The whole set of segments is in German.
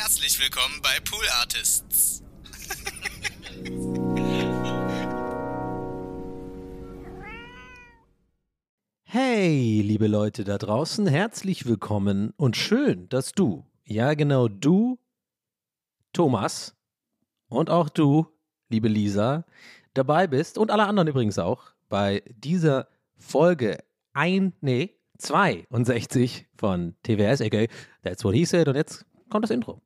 Herzlich willkommen bei Pool Artists. Hey, liebe Leute da draußen, herzlich willkommen und schön, dass du, ja genau du, Thomas und auch du, liebe Lisa, dabei bist und alle anderen übrigens auch bei dieser Folge ein, nee, 62 von TWS, aka That's What He Said und jetzt kommt das Intro.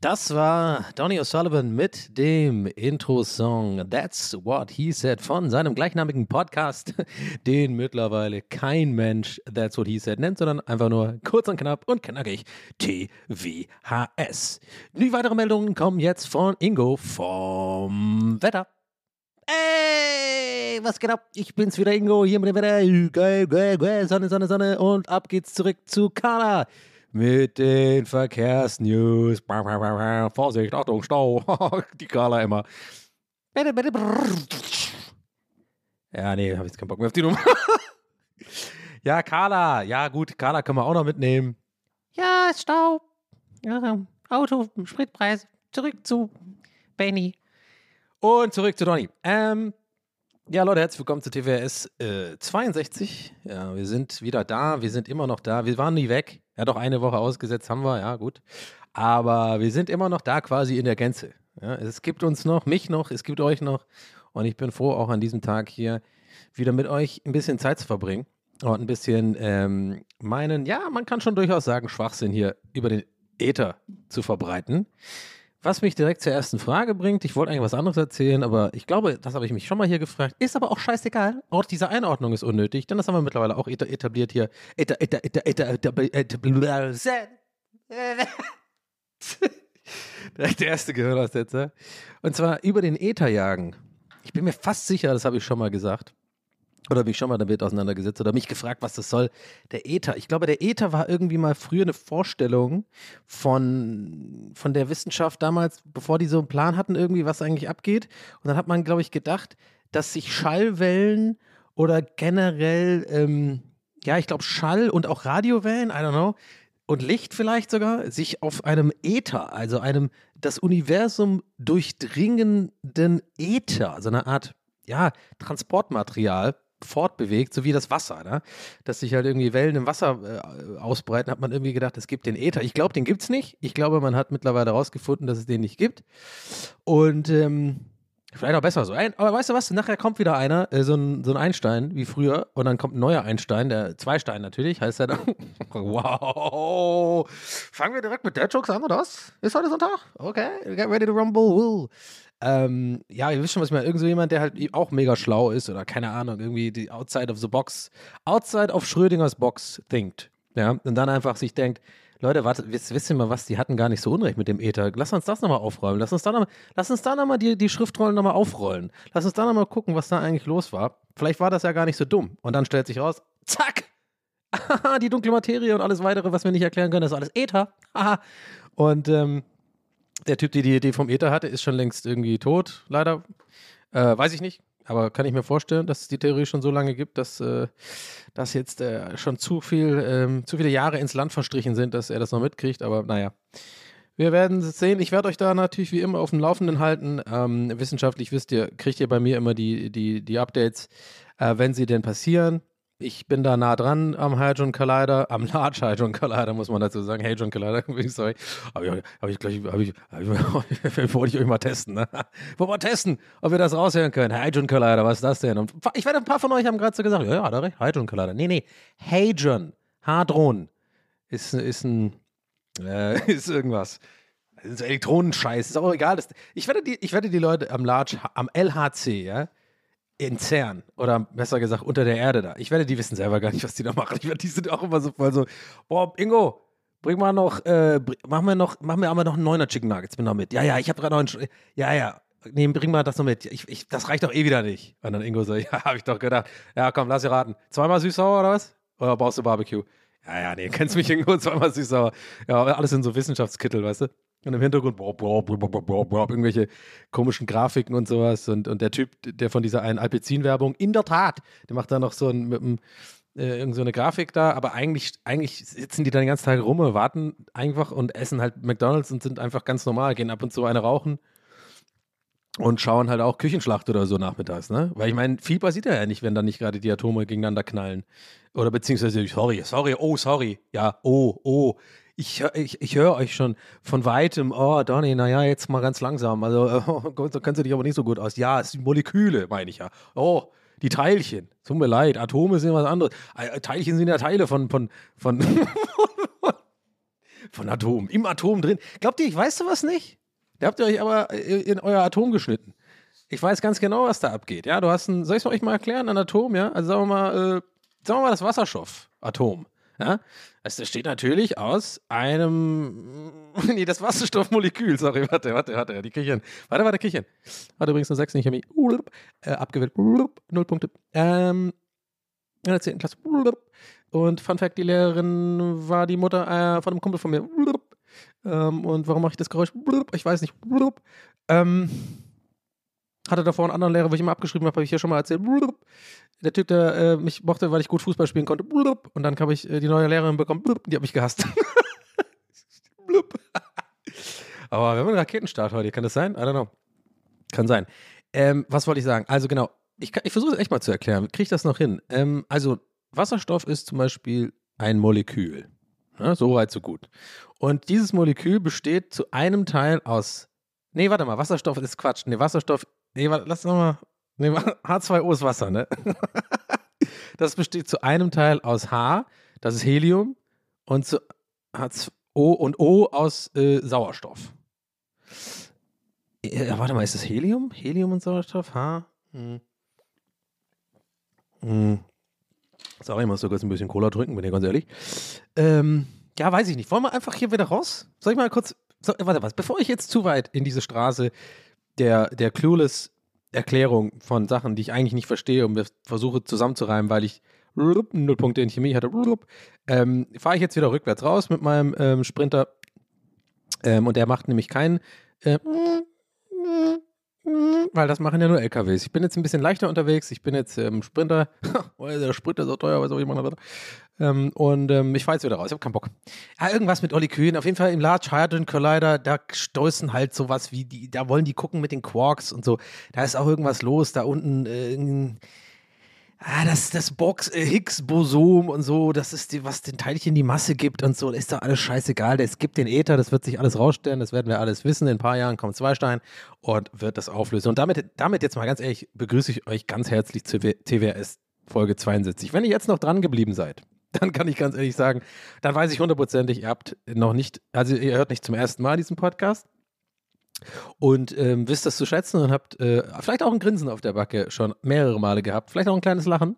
Das war Donny O'Sullivan mit dem Intro-Song That's What He Said von seinem gleichnamigen Podcast, den mittlerweile kein Mensch That's What He Said nennt, sondern einfach nur kurz und knapp und knackig TWHS. Die weiteren Meldungen kommen jetzt von Ingo vom Wetter. Ey, was geht ab? Ich bin's wieder, Ingo, hier mit dem Wetter. Geil, geil, geil, Sonne, Sonne, Sonne. Und ab geht's zurück zu Carla mit den Verkehrsnews. Vorsicht, Achtung, Stau. Die Carla immer. Ja, nee, hab jetzt keinen Bock mehr auf die Nummer. ja, Carla. Ja, gut, Carla können wir auch noch mitnehmen. Ja, ist Stau. Ja, Auto, Spritpreis. Zurück zu Benny. Und zurück zu Donny. Ähm, ja, Leute, herzlich willkommen zu TWS äh, 62. Ja, wir sind wieder da. Wir sind immer noch da. Wir waren nie weg. Ja, doch eine Woche ausgesetzt haben wir. Ja, gut. Aber wir sind immer noch da, quasi in der Gänze. Ja, es gibt uns noch, mich noch, es gibt euch noch. Und ich bin froh, auch an diesem Tag hier wieder mit euch ein bisschen Zeit zu verbringen. Und ein bisschen ähm, meinen, ja, man kann schon durchaus sagen, Schwachsinn hier über den Äther zu verbreiten. Was mich direkt zur ersten Frage bringt, ich wollte eigentlich was anderes erzählen, aber ich glaube, das habe ich mich schon mal hier gefragt. Ist aber auch scheißegal. Auch diese Einordnung ist unnötig, denn das haben wir mittlerweile auch eta- etabliert hier. Eta, eta, eta, eta, eta, Direkt der erste Gehirnaussetzer. Und zwar über den Äther jagen. Ich bin mir fast sicher, das habe ich schon mal gesagt. Oder mich schon mal damit auseinandergesetzt oder mich gefragt, was das soll. Der Äther. Ich glaube, der Äther war irgendwie mal früher eine Vorstellung von, von der Wissenschaft damals, bevor die so einen Plan hatten, irgendwie, was eigentlich abgeht. Und dann hat man, glaube ich, gedacht, dass sich Schallwellen oder generell, ähm, ja, ich glaube, Schall und auch Radiowellen, I don't know, und Licht vielleicht sogar, sich auf einem Äther, also einem das Universum durchdringenden Äther, so eine Art, ja, Transportmaterial fortbewegt, so wie das Wasser, ne? dass sich halt irgendwie Wellen im Wasser äh, ausbreiten, hat man irgendwie gedacht, es gibt den Äther. Ich glaube, den gibt es nicht. Ich glaube, man hat mittlerweile herausgefunden, dass es den nicht gibt. Und ähm, vielleicht auch besser so. Ein, aber weißt du was? Nachher kommt wieder einer, äh, so, ein, so ein Einstein wie früher, und dann kommt ein neuer Einstein, der Zweistein natürlich, heißt er dann. wow. Fangen wir direkt mit Dead Jokes an, oder was? Ist heute Sonntag? Okay, get ready to rumble. Ähm, ja, ihr wisst schon, was ich meine. Irgend so jemand, der halt auch mega schlau ist oder keine Ahnung, irgendwie die outside of the box, outside of Schrödingers Box thinkt. Ja, und dann einfach sich denkt, Leute, warte, wisst, ihr mal was, die hatten gar nicht so Unrecht mit dem Äther. Lass uns das nochmal aufräumen. Lass uns da nochmal, lass die, die Schriftrollen nochmal aufrollen. Lass uns da nochmal gucken, was da eigentlich los war. Vielleicht war das ja gar nicht so dumm. Und dann stellt sich raus, zack! die dunkle Materie und alles weitere, was wir nicht erklären können, das ist alles. Haha. und ähm, der Typ, der die Idee vom Äther hatte, ist schon längst irgendwie tot, leider. Äh, weiß ich nicht. Aber kann ich mir vorstellen, dass es die Theorie schon so lange gibt, dass, äh, dass jetzt äh, schon zu viel, ähm, zu viele Jahre ins Land verstrichen sind, dass er das noch mitkriegt. Aber naja. Wir werden es sehen. Ich werde euch da natürlich wie immer auf dem Laufenden halten. Ähm, wissenschaftlich wisst ihr, kriegt ihr bei mir immer die, die, die Updates, äh, wenn sie denn passieren. Ich bin da nah dran am Hadron Collider, am Large Hadron Collider, muss man dazu sagen. Hadron Collider, sorry. Aber ich, hab ich gleich, hab ich, hab ich, wollte ich euch mal testen, ne? Wollen wir testen, ob wir das raushören können. Hadron Collider, was ist das denn? Und ich werde, ein paar von euch haben gerade so gesagt, ja, ja, er recht, Hadron Collider. Nee, nee, Hadron, Hadron ist, ist ein, äh, ist irgendwas. Das ist Elektronenscheiß, ist auch egal. Das, ich, werde die, ich werde die Leute am Large, am LHC, ja, in CERN oder besser gesagt unter der Erde da. Ich werde die wissen selber gar nicht, was die da machen. Ich werde die sind auch immer so voll so, boah, Ingo, bring mal noch, äh, machen wir noch, machen wir aber noch einen neuner Chicken Nuggets mit noch mit. Ja, ja, ich habe gerade noch einen, ja, ja, nee, bring mal das noch mit. Ich, ich, das reicht doch eh wieder nicht. Und dann Ingo so, ja, habe ich doch gedacht. Ja, komm, lass dir raten. Zweimal süß-sauer oder was? Oder brauchst du Barbecue? Ja, ja, nee, kennst mich irgendwo zweimal süßer. Ja, alles in so Wissenschaftskittel, weißt du? Und im Hintergrund boah, boah, boah, irgendwelche komischen Grafiken und sowas. Und, und der Typ, der von dieser einen Alpecin-Werbung, in der Tat, der macht da noch so ein, mit einem, äh, irgend so eine Grafik da, aber eigentlich, eigentlich sitzen die da den ganzen Tag rum und warten einfach und essen halt McDonalds und sind einfach ganz normal, gehen ab und zu eine rauchen und schauen halt auch Küchenschlacht oder so nachmittags, ne? Weil ich meine, viel passiert ja nicht, wenn da nicht gerade die Atome gegeneinander knallen. Oder beziehungsweise, sorry, sorry, oh, sorry, ja, oh, oh. Ich, ich, ich höre euch schon von weitem, oh, Donny, naja, jetzt mal ganz langsam. Also, oh Gott, da kennst du dich aber nicht so gut aus. Ja, es sind Moleküle, meine ich ja. Oh, die Teilchen. Tut mir leid, Atome sind was anderes. Äh, Teilchen sind ja Teile von, von, von, von Atomen. Im Atom drin. Glaubt ihr, ich weiß sowas nicht? Da habt ihr euch aber äh, in euer Atom geschnitten. Ich weiß ganz genau, was da abgeht. Ja, du hast ein, soll ich es euch mal erklären, ein Atom, ja? Also sagen wir mal, äh, sagen wir mal das Wasserstoffatom. Ja? Also das steht natürlich aus einem, nee, das Wasserstoffmolekül, sorry, warte, warte, warte, die Kirchen. Warte, warte, Kirchen. Warte übrigens nur 6 in Chemie. Äh, abgewählt, null Punkte. Ähm, in der 10. Klasse. Und Fun Fact, die Lehrerin war die Mutter äh, von einem Kumpel von mir. Ähm, und warum mache ich das Geräusch? Ich weiß nicht. Ähm, hatte davor einen anderen Lehrer, wo ich immer abgeschrieben habe, habe ich hier schon mal erzählt. Der Typ, der äh, mich mochte, weil ich gut Fußball spielen konnte. Und dann habe ich äh, die neue Lehrerin bekommen. Die hat mich gehasst. Aber wir haben einen Raketenstart heute. Kann das sein? I don't know. Kann sein. Ähm, was wollte ich sagen? Also genau, ich, ich versuche es echt mal zu erklären. Kriege ich das noch hin? Ähm, also Wasserstoff ist zum Beispiel ein Molekül. Ne? So weit, so gut. Und dieses Molekül besteht zu einem Teil aus. Nee, warte mal, Wasserstoff ist Quatsch. Nee, Wasserstoff. Nee, warte, lass nochmal. Nee, H2O ist Wasser, ne? Das besteht zu einem Teil aus H, das ist Helium, und zu H2O und O aus äh, Sauerstoff. Ja, warte mal, ist das Helium? Helium und Sauerstoff? H? Hm. Hm. Sorry, ich muss so kurz ein bisschen Cola trinken, bin ich ganz ehrlich. Ähm, ja, weiß ich nicht. Wollen wir einfach hier wieder raus? Soll ich mal kurz. So, warte was, bevor ich jetzt zu weit in diese Straße der, der clueless Erklärung von Sachen, die ich eigentlich nicht verstehe und versuche zusammenzureimen, weil ich null Punkte in Chemie hatte, ähm, fahre ich jetzt wieder rückwärts raus mit meinem ähm, Sprinter. Ähm, und der macht nämlich keinen. Äh, weil das machen ja nur LKWs. Ich bin jetzt ein bisschen leichter unterwegs. Ich bin jetzt ähm, Sprinter. der Sprit ist so teuer, was auch ich machen ähm, Und ähm, ich fahre jetzt wieder raus. Ich habe keinen Bock. Ja, irgendwas mit Olli Kühn. Auf jeden Fall im Large Hadron Collider, da stoßen halt sowas wie die, da wollen die gucken mit den Quarks und so. Da ist auch irgendwas los. Da unten äh, Ah, das, das Box, äh, Higgs-Bosom und so, das ist die, was den Teilchen die Masse gibt und so, ist doch alles scheißegal. Es gibt den Äther, das wird sich alles rausstellen, das werden wir alles wissen. In ein paar Jahren kommt Zweistein und wird das auflösen. Und damit, damit jetzt mal ganz ehrlich, begrüße ich euch ganz herzlich zu TWS Folge 72. Wenn ihr jetzt noch dran geblieben seid, dann kann ich ganz ehrlich sagen, dann weiß ich hundertprozentig, ihr habt noch nicht, also ihr hört nicht zum ersten Mal diesen Podcast und ähm, wisst das zu schätzen und habt äh, vielleicht auch ein Grinsen auf der Backe schon mehrere Male gehabt, vielleicht auch ein kleines Lachen.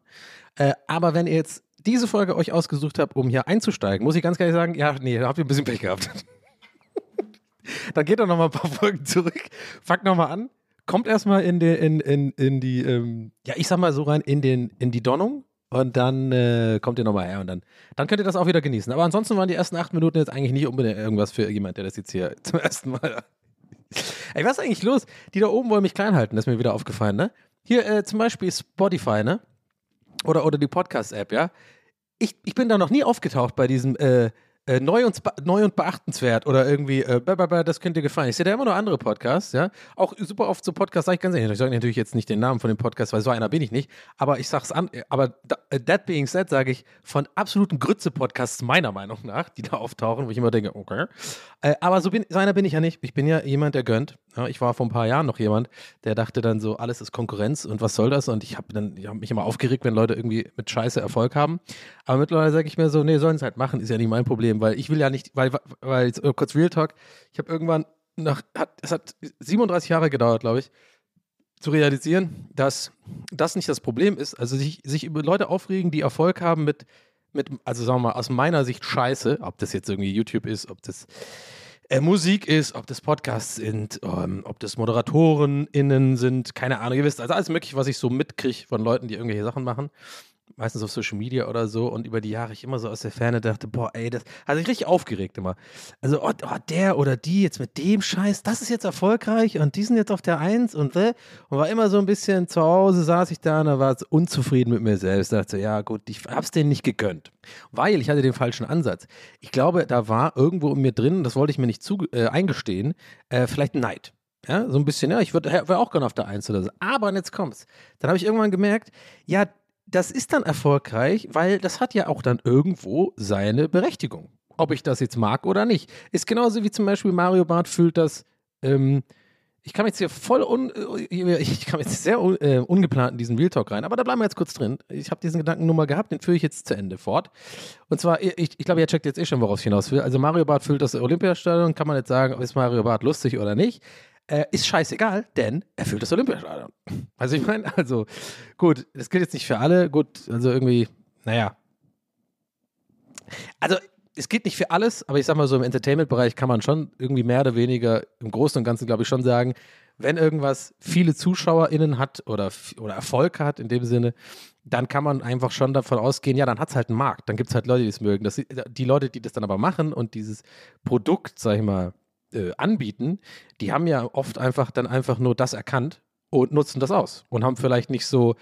Äh, aber wenn ihr jetzt diese Folge euch ausgesucht habt, um hier einzusteigen, muss ich ganz ehrlich sagen, ja, nee, da habt ihr ein bisschen Pech gehabt. Dann geht doch noch mal ein paar Folgen zurück, fangt noch mal an, kommt erstmal in, die- in, in, in die, ähm, ja, ich sag mal so rein, in, den, in die Donnung und dann äh, kommt ihr nochmal her und dann, dann könnt ihr das auch wieder genießen. Aber ansonsten waren die ersten acht Minuten jetzt eigentlich nicht unbedingt irgendwas für jemand, der das jetzt hier zum ersten Mal Ey, was ist eigentlich los? Die da oben wollen mich klein halten, das ist mir wieder aufgefallen, ne? Hier äh, zum Beispiel Spotify, ne? Oder, oder die Podcast-App, ja? Ich, ich bin da noch nie aufgetaucht bei diesem äh, äh, neu, und, neu und beachtenswert oder irgendwie, äh, das könnte dir gefallen. Ich sehe da immer noch andere Podcasts, ja? Auch super oft so Podcasts, sag ich ganz ehrlich, ich sage natürlich jetzt nicht den Namen von dem Podcast, weil so einer bin ich nicht, aber ich sag's an, aber da, äh, that being said, sage ich, von absoluten Grütze-Podcasts meiner Meinung nach, die da auftauchen, wo ich immer denke, okay. Äh, aber so, bin, so einer bin ich ja nicht. Ich bin ja jemand, der gönnt. Ja, ich war vor ein paar Jahren noch jemand, der dachte dann so, alles ist Konkurrenz und was soll das? Und ich habe dann, mich immer aufgeregt, wenn Leute irgendwie mit Scheiße Erfolg haben. Aber mittlerweile sage ich mir so, nee, sollen es halt machen, ist ja nicht mein Problem, weil ich will ja nicht, weil, weil jetzt, äh, kurz Real Talk, ich habe irgendwann nach, hat, es hat 37 Jahre gedauert, glaube ich, zu realisieren, dass das nicht das Problem ist. Also sich, sich über Leute aufregen, die Erfolg haben mit, mit, also sagen wir mal, aus meiner Sicht Scheiße, ob das jetzt irgendwie YouTube ist, ob das äh, Musik ist, ob das Podcasts sind, ähm, ob das ModeratorInnen sind, keine Ahnung, ihr wisst, also alles mögliche, was ich so mitkriege von Leuten, die irgendwelche Sachen machen. Meistens auf Social Media oder so und über die Jahre ich immer so aus der Ferne dachte, boah, ey, das hat sich richtig aufgeregt immer. Also, oh, oh, der oder die jetzt mit dem Scheiß, das ist jetzt erfolgreich und die sind jetzt auf der Eins und, äh, und war immer so ein bisschen zu Hause, saß ich da und da war unzufrieden mit mir selbst. Dachte, ja gut, ich hab's denen nicht gegönnt, weil ich hatte den falschen Ansatz. Ich glaube, da war irgendwo in mir drin, das wollte ich mir nicht zu, äh, eingestehen, äh, vielleicht Neid. Ja, so ein bisschen, ja, ich wäre auch gerne auf der Eins oder so. Aber und jetzt kommt's. Dann habe ich irgendwann gemerkt, ja, das ist dann erfolgreich, weil das hat ja auch dann irgendwo seine Berechtigung. Ob ich das jetzt mag oder nicht. Ist genauso wie zum Beispiel Mario Barth fühlt das. Ähm, ich kam jetzt hier voll un, äh, ich kam jetzt sehr un, äh, ungeplant in diesen Real Talk rein, aber da bleiben wir jetzt kurz drin. Ich habe diesen Gedanken nur mal gehabt, den führe ich jetzt zu Ende fort. Und zwar, ich, ich glaube, ihr checkt jetzt eh schon, worauf ich hinaus will. Also Mario Barth füllt das Olympiastadion, kann man jetzt sagen, ist Mario Barth lustig oder nicht? Äh, ist scheißegal, denn er füllt das Olympiastadion. Also ich meine, also gut, das gilt jetzt nicht für alle, gut, also irgendwie, naja. Also es geht nicht für alles, aber ich sag mal so, im Entertainment-Bereich kann man schon irgendwie mehr oder weniger im Großen und Ganzen, glaube ich, schon sagen, wenn irgendwas viele ZuschauerInnen hat oder, oder Erfolg hat in dem Sinne, dann kann man einfach schon davon ausgehen, ja, dann hat es halt einen Markt. Dann gibt es halt Leute, die es mögen. Das, die Leute, die das dann aber machen und dieses Produkt, sag ich mal, äh, anbieten, die haben ja oft einfach dann einfach nur das erkannt und nutzen das aus und haben vielleicht nicht so,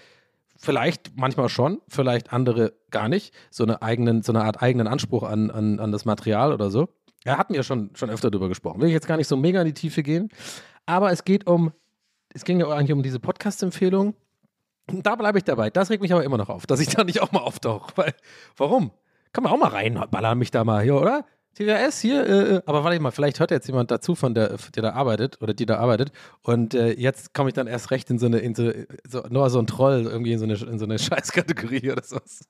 vielleicht manchmal schon, vielleicht andere gar nicht, so eine eigenen, so eine Art eigenen Anspruch an, an, an das Material oder so. Er hatten ja schon, schon öfter darüber gesprochen. Will ich jetzt gar nicht so mega in die Tiefe gehen. Aber es geht um, es ging ja eigentlich um diese Podcast-Empfehlung. Da bleibe ich dabei. Das regt mich aber immer noch auf, dass ich da nicht auch mal auftauche. Weil, warum? Kann man auch mal reinballern mich da mal hier, oder? TWS hier, äh, äh, aber warte mal, vielleicht hört jetzt jemand dazu, von der, der da arbeitet oder die da arbeitet. Und äh, jetzt komme ich dann erst recht in so eine, in so, so, nur so ein Troll, irgendwie in so eine, in so eine Scheißkategorie oder sowas.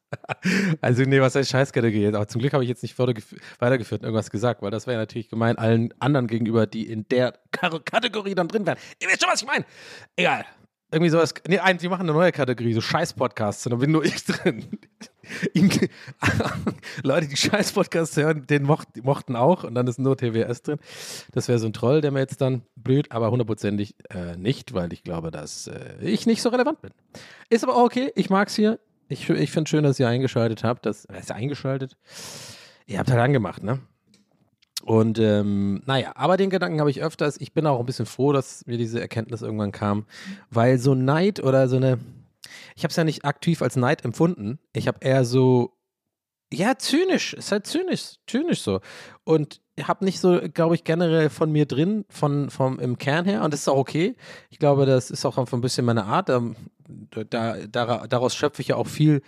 also, nee, was heißt Scheißkategorie? Aber zum Glück habe ich jetzt nicht weitergeführt und irgendwas gesagt, weil das wäre ja natürlich gemein allen anderen gegenüber, die in der Kategorie dann drin wären. Ihr wisst schon, was ich meine. Egal. Irgendwie sowas. Nee, die machen eine neue Kategorie, so Scheiß-Podcasts. Und da bin nur ich drin. Leute, die Scheiß-Podcasts hören, den mocht, mochten auch. Und dann ist nur TWS drin. Das wäre so ein Troll, der mir jetzt dann blüht. Aber hundertprozentig äh, nicht, weil ich glaube, dass äh, ich nicht so relevant bin. Ist aber auch okay. Ich mag es hier. Ich, ich finde schön, dass ihr eingeschaltet habt. Das, ist eingeschaltet? Ihr habt halt angemacht, ne? Und ähm, naja, aber den Gedanken habe ich öfters. Ich bin auch ein bisschen froh, dass mir diese Erkenntnis irgendwann kam, weil so Neid oder so eine, ich habe es ja nicht aktiv als Neid empfunden. Ich habe eher so, ja, zynisch, ist halt zynisch, zynisch so. Und habe nicht so, glaube ich, generell von mir drin, von, vom im Kern her. Und das ist auch okay. Ich glaube, das ist auch ein bisschen meine Art. Da, da, daraus schöpfe ich ja auch viel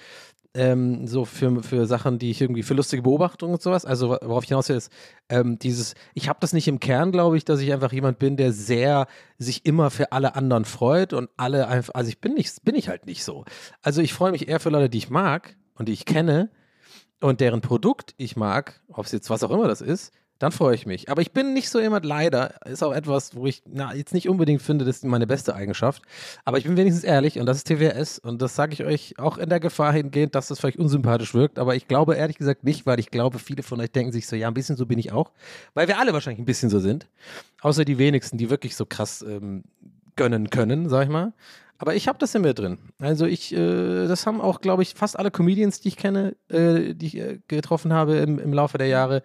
ähm, so für, für Sachen, die ich irgendwie für lustige Beobachtungen und sowas. Also worauf ich hinaus will, ist ähm, dieses, ich habe das nicht im Kern, glaube ich, dass ich einfach jemand bin, der sehr sich immer für alle anderen freut und alle einfach, also ich bin nicht, bin ich halt nicht so. Also ich freue mich eher für Leute, die ich mag und die ich kenne und deren Produkt ich mag, ob es jetzt was auch immer das ist, dann freue ich mich. Aber ich bin nicht so jemand, leider, ist auch etwas, wo ich na, jetzt nicht unbedingt finde, das ist meine beste Eigenschaft. Aber ich bin wenigstens ehrlich und das ist TWS und das sage ich euch auch in der Gefahr hingehend, dass das vielleicht unsympathisch wirkt. Aber ich glaube ehrlich gesagt nicht, weil ich glaube, viele von euch denken sich so, ja, ein bisschen so bin ich auch. Weil wir alle wahrscheinlich ein bisschen so sind. Außer die wenigsten, die wirklich so krass ähm, gönnen können, sag ich mal. Aber ich habe das in mir drin. Also ich, äh, das haben auch, glaube ich, fast alle Comedians, die ich kenne, äh, die ich äh, getroffen habe im, im Laufe der Jahre.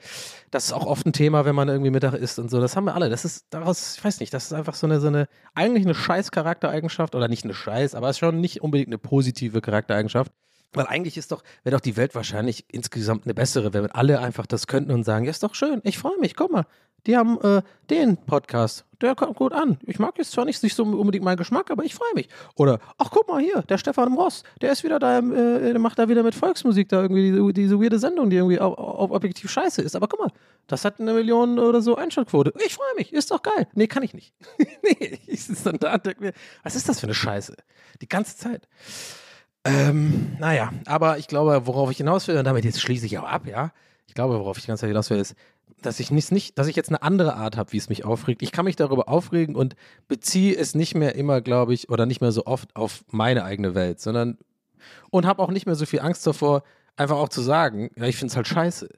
Das ist auch oft ein Thema, wenn man irgendwie Mittag isst und so. Das haben wir alle. Das ist daraus, ich weiß nicht, das ist einfach so eine, so eine eigentlich eine scheiß Charaktereigenschaft oder nicht eine scheiß, aber es ist schon nicht unbedingt eine positive Charaktereigenschaft. Weil eigentlich ist doch, wäre doch die Welt wahrscheinlich insgesamt eine bessere, wenn alle einfach das könnten und sagen, ja, ist doch schön, ich freue mich, guck mal, die haben äh, den Podcast. Der kommt gut an. Ich mag jetzt zwar nicht, nicht so unbedingt meinen Geschmack, aber ich freue mich. Oder, ach guck mal hier, der Stefan Ross, der ist wieder da, äh, der macht da wieder mit Volksmusik da irgendwie diese, diese weirde Sendung, die irgendwie auf, auf objektiv scheiße ist. Aber guck mal, das hat eine Million oder so Einschaltquote. Ich freue mich, ist doch geil. Nee, kann ich nicht. nee, ich sitze dann da und denke mir, was ist das für eine Scheiße? Die ganze Zeit. Ähm, naja, aber ich glaube, worauf ich hinaus will, und damit jetzt schließe ich auch ab, ja. Ich glaube, worauf ich die ganze Zeit hinaus will, ist, dass ich nicht, dass ich jetzt eine andere Art habe, wie es mich aufregt. Ich kann mich darüber aufregen und beziehe es nicht mehr immer, glaube ich, oder nicht mehr so oft auf meine eigene Welt, sondern und habe auch nicht mehr so viel Angst davor, einfach auch zu sagen, ja, ich finde es halt scheiße.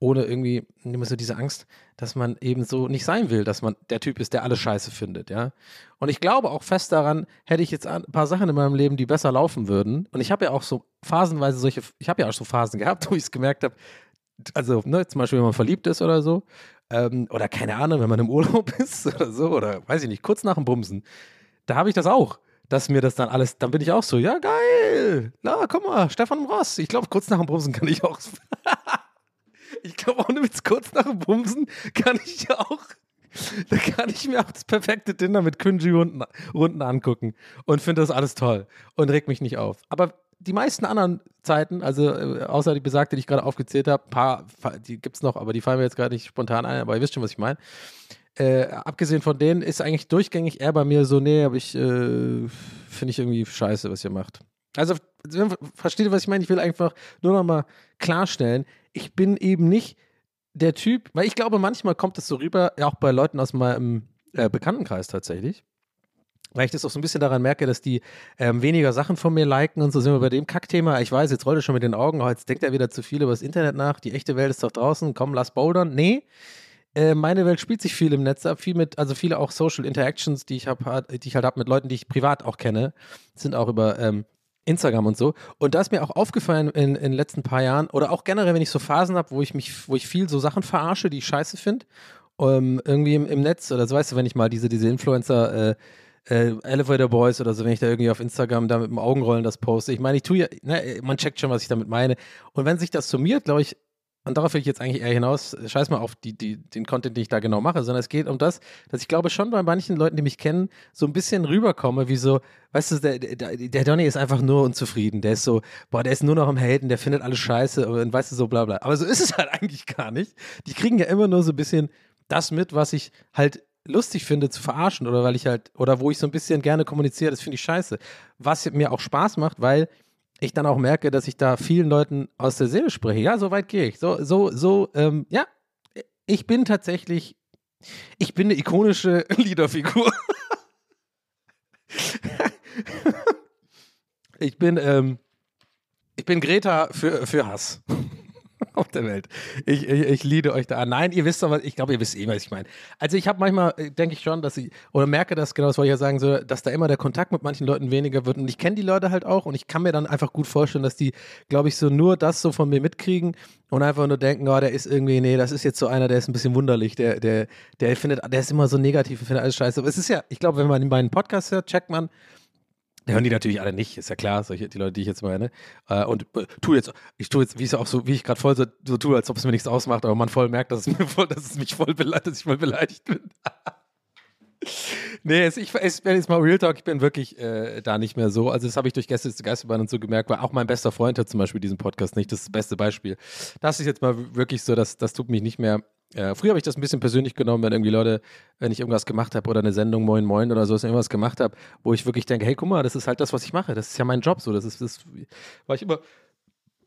Ohne irgendwie immer so diese Angst, dass man eben so nicht sein will, dass man der Typ ist, der alles scheiße findet, ja. Und ich glaube auch fest daran, hätte ich jetzt ein paar Sachen in meinem Leben, die besser laufen würden. Und ich habe ja auch so phasenweise solche, ich habe ja auch so Phasen gehabt, wo ich es gemerkt habe, also ne, zum Beispiel, wenn man verliebt ist oder so, ähm, oder keine Ahnung, wenn man im Urlaub ist oder so, oder weiß ich nicht, kurz nach dem Bumsen, da habe ich das auch dass mir das dann alles, dann bin ich auch so, ja geil, na guck mal, Stefan Ross. Ich glaube, kurz nach dem Bumsen kann ich auch, ich glaube, ohne Witz, kurz nach dem Bumsen kann ich auch, da kann ich mir auch das perfekte Dinner mit Kunji runden, runden angucken und finde das alles toll und regt mich nicht auf. Aber die meisten anderen Zeiten, also äh, außer die besagte, die ich gerade aufgezählt habe, paar, die gibt es noch, aber die fallen mir jetzt gerade nicht spontan ein, aber ihr wisst schon, was ich meine äh, abgesehen von denen ist eigentlich durchgängig eher bei mir so, nee, aber ich äh, finde ich irgendwie scheiße, was ihr macht. Also, versteht ihr, was ich meine? Ich will einfach nur noch mal klarstellen, ich bin eben nicht der Typ, weil ich glaube, manchmal kommt es so rüber, auch bei Leuten aus meinem äh, Bekanntenkreis tatsächlich, weil ich das auch so ein bisschen daran merke, dass die ähm, weniger Sachen von mir liken und so sind wir bei dem Kackthema. Ich weiß, jetzt rollt er schon mit den Augen, jetzt denkt er wieder zu viel über das Internet nach, die echte Welt ist doch draußen, komm, lass bouldern. Nee, äh, meine Welt spielt sich viel im Netz ab, viel mit, also viele auch Social Interactions, die ich habe, die ich halt habe mit Leuten, die ich privat auch kenne, sind auch über ähm, Instagram und so. Und da ist mir auch aufgefallen in, in den letzten paar Jahren, oder auch generell, wenn ich so Phasen habe, wo ich mich, wo ich viel so Sachen verarsche, die ich scheiße finde, ähm, irgendwie im, im, Netz, oder so weißt du, wenn ich mal diese, diese Influencer, äh, äh, Elevator Boys oder so, wenn ich da irgendwie auf Instagram da mit dem Augenrollen das poste. Ich meine, ich tue ja, ne, man checkt schon, was ich damit meine. Und wenn sich das summiert, glaube ich, und darauf will ich jetzt eigentlich eher hinaus, scheiß mal auf die, die, den Content, den ich da genau mache, sondern es geht um das, dass ich glaube schon bei manchen Leuten, die mich kennen, so ein bisschen rüberkomme, wie so, weißt du, der, der, der Donny ist einfach nur unzufrieden. Der ist so, boah, der ist nur noch am Haten, der findet alles scheiße und weißt du, so bla bla. Aber so ist es halt eigentlich gar nicht. Die kriegen ja immer nur so ein bisschen das mit, was ich halt lustig finde zu verarschen oder weil ich halt, oder wo ich so ein bisschen gerne kommuniziere, das finde ich scheiße. Was mir auch Spaß macht, weil ich dann auch merke, dass ich da vielen Leuten aus der Seele spreche. Ja, so weit gehe ich. So, so, so, ähm, ja, ich bin tatsächlich, ich bin eine ikonische Liederfigur. ich bin, ähm, ich bin Greta für, für Hass auf der Welt. Ich, ich, ich liebe euch da. Nein, ihr wisst doch, was, ich glaube, ihr wisst eh, was ich meine. Also ich habe manchmal, äh, denke ich schon, dass ich, oder merke das, genau das wollte ich ja sagen, so, dass da immer der Kontakt mit manchen Leuten weniger wird. Und ich kenne die Leute halt auch und ich kann mir dann einfach gut vorstellen, dass die, glaube ich, so nur das so von mir mitkriegen und einfach nur denken, oh, der ist irgendwie, nee, das ist jetzt so einer, der ist ein bisschen wunderlich, der, der, der findet, der ist immer so negativ und findet alles scheiße. Aber es ist ja, ich glaube, wenn man meinen Podcast hört, checkt man, hören die natürlich alle nicht, ist ja klar, solche, die Leute, die ich jetzt meine. Äh, und äh, tu jetzt, ich tue jetzt, wie ich auch so, wie ich gerade voll so, so tue, als ob es mir nichts ausmacht, aber man voll merkt, dass es mir voll, dass es mich voll beleidigt, dass ich voll beleidigt bin. nee, es, ich, bin jetzt mal Real Talk, ich bin wirklich äh, da nicht mehr so. Also, das habe ich durch Gäste zu Geisterbahn und so gemerkt, weil auch mein bester Freund hat zum Beispiel diesen Podcast nicht. Das ist das beste Beispiel. Das ist jetzt mal wirklich so, dass das tut mich nicht mehr ja, früher habe ich das ein bisschen persönlich genommen, wenn irgendwie Leute, wenn ich irgendwas gemacht habe oder eine Sendung Moin Moin oder so, irgendwas gemacht habe, wo ich wirklich denke, hey, guck mal, das ist halt das, was ich mache. Das ist ja mein Job so. Das ist, das war ich immer,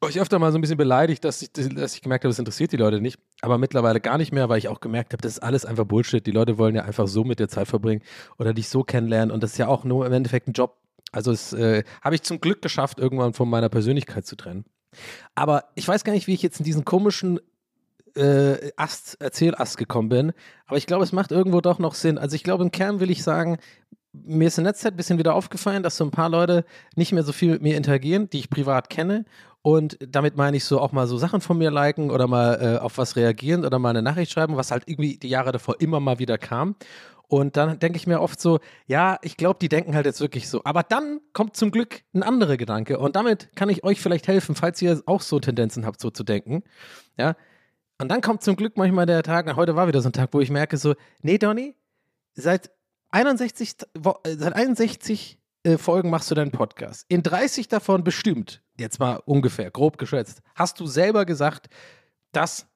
war ich öfter mal so ein bisschen beleidigt, dass ich, dass ich gemerkt habe, das interessiert die Leute nicht. Aber mittlerweile gar nicht mehr, weil ich auch gemerkt habe, das ist alles einfach Bullshit. Die Leute wollen ja einfach so mit der Zeit verbringen oder dich so kennenlernen und das ist ja auch nur im Endeffekt ein Job. Also es äh, habe ich zum Glück geschafft, irgendwann von meiner Persönlichkeit zu trennen. Aber ich weiß gar nicht, wie ich jetzt in diesen komischen äh, Ast, Erzählast gekommen bin. Aber ich glaube, es macht irgendwo doch noch Sinn. Also ich glaube, im Kern will ich sagen, mir ist in letzter Zeit ein bisschen wieder aufgefallen, dass so ein paar Leute nicht mehr so viel mit mir interagieren, die ich privat kenne. Und damit meine ich so auch mal so Sachen von mir liken oder mal äh, auf was reagieren oder mal eine Nachricht schreiben, was halt irgendwie die Jahre davor immer mal wieder kam. Und dann denke ich mir oft so, ja, ich glaube, die denken halt jetzt wirklich so. Aber dann kommt zum Glück ein anderer Gedanke. Und damit kann ich euch vielleicht helfen, falls ihr auch so Tendenzen habt, so zu denken. Ja, und dann kommt zum Glück manchmal der Tag, heute war wieder so ein Tag, wo ich merke so, nee, Donny, seit 61, äh, seit 61 äh, Folgen machst du deinen Podcast. In 30 davon bestimmt, jetzt mal ungefähr, grob geschätzt, hast du selber gesagt, dass,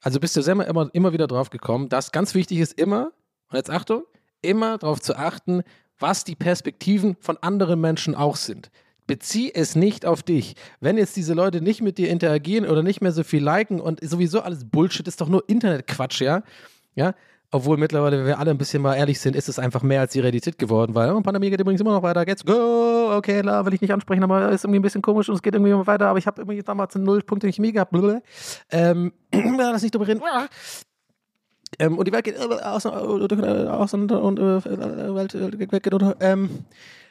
also bist du selber immer, immer wieder drauf gekommen, dass ganz wichtig ist immer, und jetzt Achtung, immer darauf zu achten, was die Perspektiven von anderen Menschen auch sind bezieh es nicht auf dich. Wenn jetzt diese Leute nicht mit dir interagieren oder nicht mehr so viel liken und sowieso alles Bullshit, ist doch nur Internetquatsch, ja? Ja? Obwohl mittlerweile, wenn wir alle ein bisschen mal ehrlich sind, ist es einfach mehr als die Realität geworden, weil oh, Pandemie geht übrigens immer noch weiter, geht's go, okay, klar, will ich nicht ansprechen, aber ist irgendwie ein bisschen komisch und es geht irgendwie immer weiter, aber ich habe irgendwie damals null Punkte in Chemie gehabt. Ähm, lass nicht drüber reden. Ähm, und die Welt geht äh, auseinander, auseinander und äh, Welt äh, geht unter. Ähm, äh,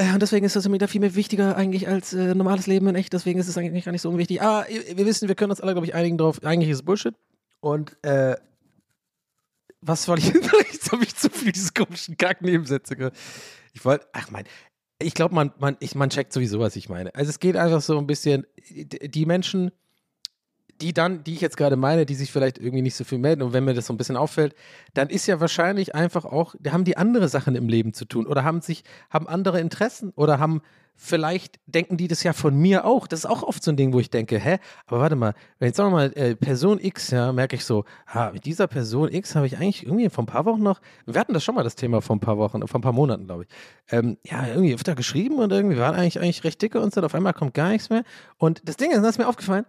und deswegen ist das mir da viel mehr wichtiger eigentlich als äh, normales Leben in echt. Deswegen ist es eigentlich gar nicht so unwichtig. Aber wir wissen, wir können uns alle, glaube ich, einigen drauf. Eigentlich ist es Bullshit. Und äh, was soll ich? Jetzt habe ich zu viel diese komischen Kack-Nebensätze. Ich wollte, ach mein, ich glaube, man, man, man checkt sowieso, was ich meine. Also es geht einfach so ein bisschen, die Menschen, die dann, die ich jetzt gerade meine, die sich vielleicht irgendwie nicht so viel melden und wenn mir das so ein bisschen auffällt, dann ist ja wahrscheinlich einfach auch, haben die andere Sachen im Leben zu tun oder haben sich, haben andere Interessen oder haben vielleicht denken die das ja von mir auch. Das ist auch oft so ein Ding, wo ich denke, hä, aber warte mal, wenn jetzt wir mal äh, Person X, ja, merke ich so, ah, mit dieser Person X habe ich eigentlich irgendwie vor ein paar Wochen noch, wir hatten das schon mal das Thema vor ein paar Wochen, vor ein paar Monaten, glaube ich. Ähm, ja, irgendwie öfter geschrieben und irgendwie waren eigentlich eigentlich recht dicke und so, auf einmal kommt gar nichts mehr. Und das Ding ist, das ist mir aufgefallen,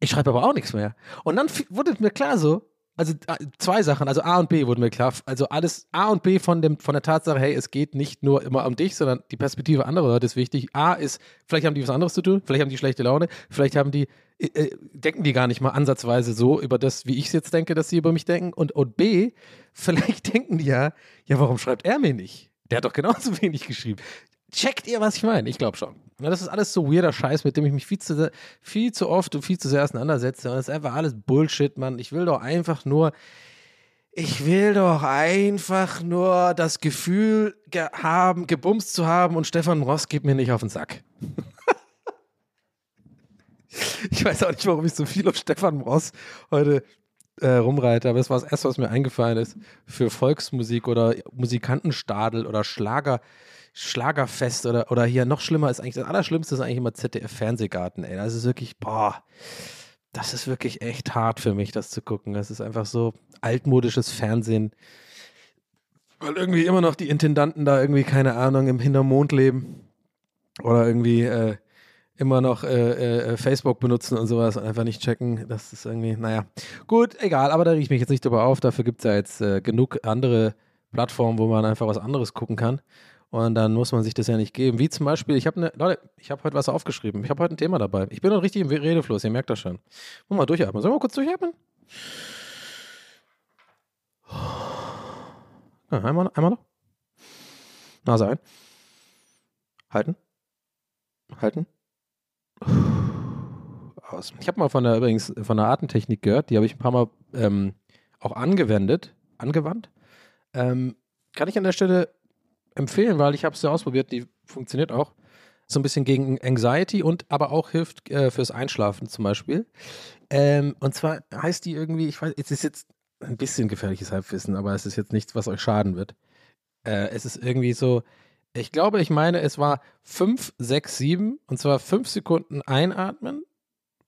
ich schreibe aber auch nichts mehr. Und dann wurde mir klar so, also äh, zwei Sachen, also A und B wurden mir klar. Also alles A und B von, dem, von der Tatsache, hey, es geht nicht nur immer um dich, sondern die Perspektive anderer Leute ist wichtig. A ist, vielleicht haben die was anderes zu tun, vielleicht haben die schlechte Laune, vielleicht haben die, äh, äh, denken die gar nicht mal ansatzweise so über das, wie ich es jetzt denke, dass sie über mich denken. Und, und B, vielleicht denken die ja, ja, warum schreibt er mir nicht? Der hat doch genauso wenig geschrieben. Checkt ihr, was ich meine? Ich glaube schon. Das ist alles so weirder Scheiß, mit dem ich mich viel zu, viel zu oft und viel zu sehr auseinandersetze. Und das ist einfach alles Bullshit, Mann. Ich will doch einfach nur, ich will doch einfach nur das Gefühl ge haben, gebumst zu haben und Stefan Ross geht mir nicht auf den Sack. ich weiß auch nicht, warum ich so viel auf Stefan Ross heute äh, rumreite, aber es war das erste, was mir eingefallen ist für Volksmusik oder Musikantenstadel oder Schlager. Schlagerfest oder, oder hier noch schlimmer ist eigentlich, das Allerschlimmste ist eigentlich immer ZDF-Fernsehgarten, ey. Das ist wirklich, boah, das ist wirklich echt hart für mich, das zu gucken. Das ist einfach so altmodisches Fernsehen. Weil irgendwie immer noch die Intendanten da irgendwie, keine Ahnung, im Hintermond leben. Oder irgendwie äh, immer noch äh, äh, Facebook benutzen und sowas und einfach nicht checken. Das ist irgendwie, naja. Gut, egal, aber da rieche ich mich jetzt nicht drüber auf. Dafür gibt es ja jetzt äh, genug andere Plattformen, wo man einfach was anderes gucken kann. Und dann muss man sich das ja nicht geben. Wie zum Beispiel, ich habe ne, Leute, ich habe heute was aufgeschrieben. Ich habe heute ein Thema dabei. Ich bin noch richtig im Redefluss, ihr merkt das schon. Wir mal durchatmen. Sollen wir mal kurz durchatmen? Ja, einmal, einmal noch. Nase ein. Halten. Halten. Aus. Ich habe mal von der übrigens von der Atemtechnik gehört, die habe ich ein paar Mal ähm, auch angewendet, angewandt. Ähm, kann ich an der Stelle empfehlen, weil ich habe es ja ausprobiert, die funktioniert auch. So ein bisschen gegen Anxiety und aber auch hilft äh, fürs Einschlafen zum Beispiel. Ähm, und zwar heißt die irgendwie, ich weiß, es ist jetzt ein bisschen gefährliches Halbwissen, aber es ist jetzt nichts, was euch schaden wird. Äh, es ist irgendwie so, ich glaube, ich meine, es war 5, 6, 7 und zwar 5 Sekunden einatmen,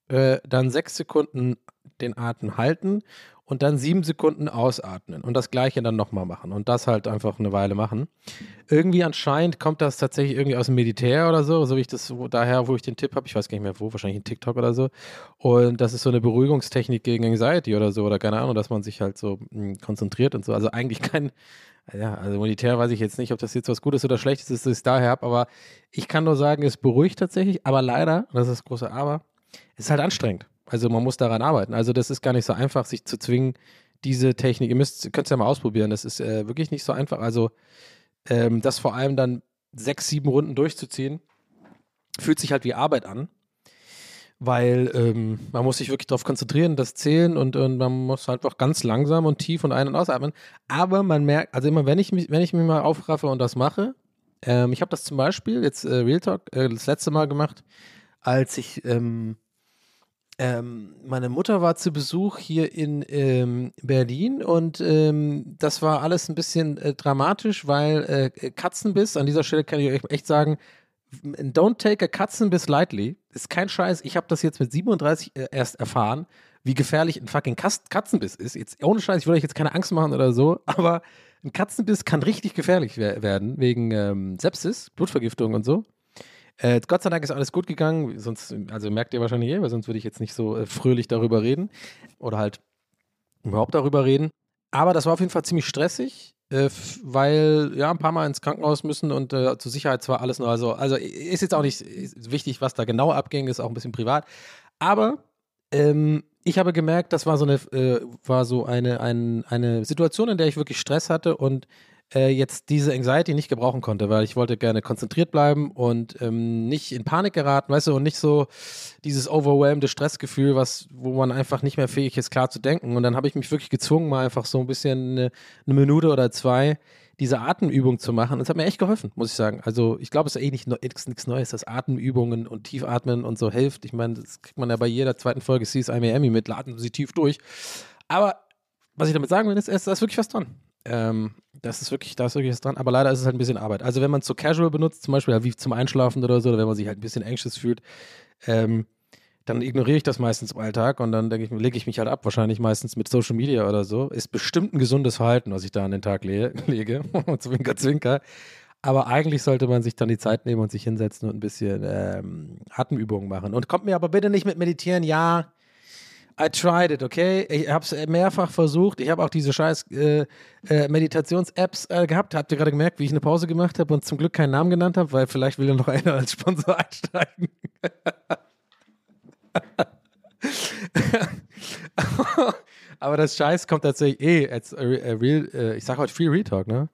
äh, dann 6 Sekunden den Atem halten und dann 7 Sekunden ausatmen und das gleiche dann nochmal machen und das halt einfach eine Weile machen. Irgendwie anscheinend kommt das tatsächlich irgendwie aus dem Militär oder so, so wie ich das, wo, daher, wo ich den Tipp habe, ich weiß gar nicht mehr wo, wahrscheinlich in TikTok oder so. Und das ist so eine Beruhigungstechnik gegen Anxiety oder so, oder keine Ahnung, dass man sich halt so mh, konzentriert und so. Also eigentlich kein, ja, also Militär weiß ich jetzt nicht, ob das jetzt was Gutes oder Schlechtes ist, dass ich es daher habe, aber ich kann nur sagen, es beruhigt tatsächlich, aber leider, das ist das große Aber, es ist halt anstrengend. Also man muss daran arbeiten. Also das ist gar nicht so einfach, sich zu zwingen, diese Technik, ihr müsst, könnt es ja mal ausprobieren, das ist äh, wirklich nicht so einfach. Also ähm, das vor allem dann sechs, sieben Runden durchzuziehen, fühlt sich halt wie Arbeit an, weil ähm, man muss sich wirklich darauf konzentrieren, das Zählen und, und man muss halt auch ganz langsam und tief und ein- und ausatmen. Aber man merkt, also immer wenn ich mich, wenn ich mich mal aufraffe und das mache, ähm, ich habe das zum Beispiel jetzt äh, Real Talk äh, das letzte Mal gemacht, als ich ähm, ähm, meine Mutter war zu Besuch hier in ähm, Berlin und ähm, das war alles ein bisschen äh, dramatisch, weil äh, Katzenbiss, an dieser Stelle kann ich euch echt sagen, don't take a Katzenbiss lightly. Ist kein Scheiß. Ich habe das jetzt mit 37 äh, erst erfahren, wie gefährlich ein fucking Katzenbiss ist. Jetzt ohne Scheiß, ich will euch jetzt keine Angst machen oder so, aber ein Katzenbiss kann richtig gefährlich wer werden, wegen ähm, Sepsis, Blutvergiftung und so. Äh, Gott sei Dank ist alles gut gegangen, sonst, also merkt ihr wahrscheinlich eh, weil sonst würde ich jetzt nicht so äh, fröhlich darüber reden oder halt überhaupt darüber reden. Aber das war auf jeden Fall ziemlich stressig. äh, weil ja ein paar Mal ins Krankenhaus müssen und äh, zur Sicherheit zwar alles nur, also, also ist jetzt auch nicht wichtig, was da genau abging, ist auch ein bisschen privat. Aber ähm, ich habe gemerkt, das war so eine, äh, war so eine, ein, eine Situation, in der ich wirklich Stress hatte und äh, jetzt diese Anxiety nicht gebrauchen konnte, weil ich wollte gerne konzentriert bleiben und ähm, nicht in Panik geraten, weißt du, und nicht so dieses overwhelmende Stressgefühl, was, wo man einfach nicht mehr fähig ist, klar zu denken. Und dann habe ich mich wirklich gezwungen, mal einfach so ein bisschen eine, eine Minute oder zwei diese Atemübung zu machen. Und es hat mir echt geholfen, muss ich sagen. Also ich glaube, es ist eh nicht, nichts Neues, dass Atemübungen und Tiefatmen und so hilft. Ich meine, das kriegt man ja bei jeder zweiten Folge CSI Miami mit, atmen Sie tief durch. Aber was ich damit sagen will, ist, ist da ist wirklich was dran. Ähm, das ist wirklich, da ist wirklich was dran, aber leider ist es halt ein bisschen Arbeit. Also wenn man es so casual benutzt, zum Beispiel wie zum Einschlafen oder so, oder wenn man sich halt ein bisschen anxious fühlt, ähm, dann ignoriere ich das meistens im Alltag und dann denke ich, lege ich mich halt ab, wahrscheinlich meistens mit Social Media oder so. Ist bestimmt ein gesundes Verhalten, was ich da an den Tag le lege. zwinker, zwinker. Aber eigentlich sollte man sich dann die Zeit nehmen und sich hinsetzen und ein bisschen ähm, Atemübungen machen. Und kommt mir aber bitte nicht mit Meditieren, ja, I tried it, okay? Ich habe es mehrfach versucht. Ich habe auch diese scheiß äh, äh, Meditations-Apps äh, gehabt. Habt ihr gerade gemerkt, wie ich eine Pause gemacht habe und zum Glück keinen Namen genannt habe, weil vielleicht will ja noch einer als Sponsor einsteigen. Aber das Scheiß kommt tatsächlich eh als real, äh, ich sage heute Free Retalk, ne?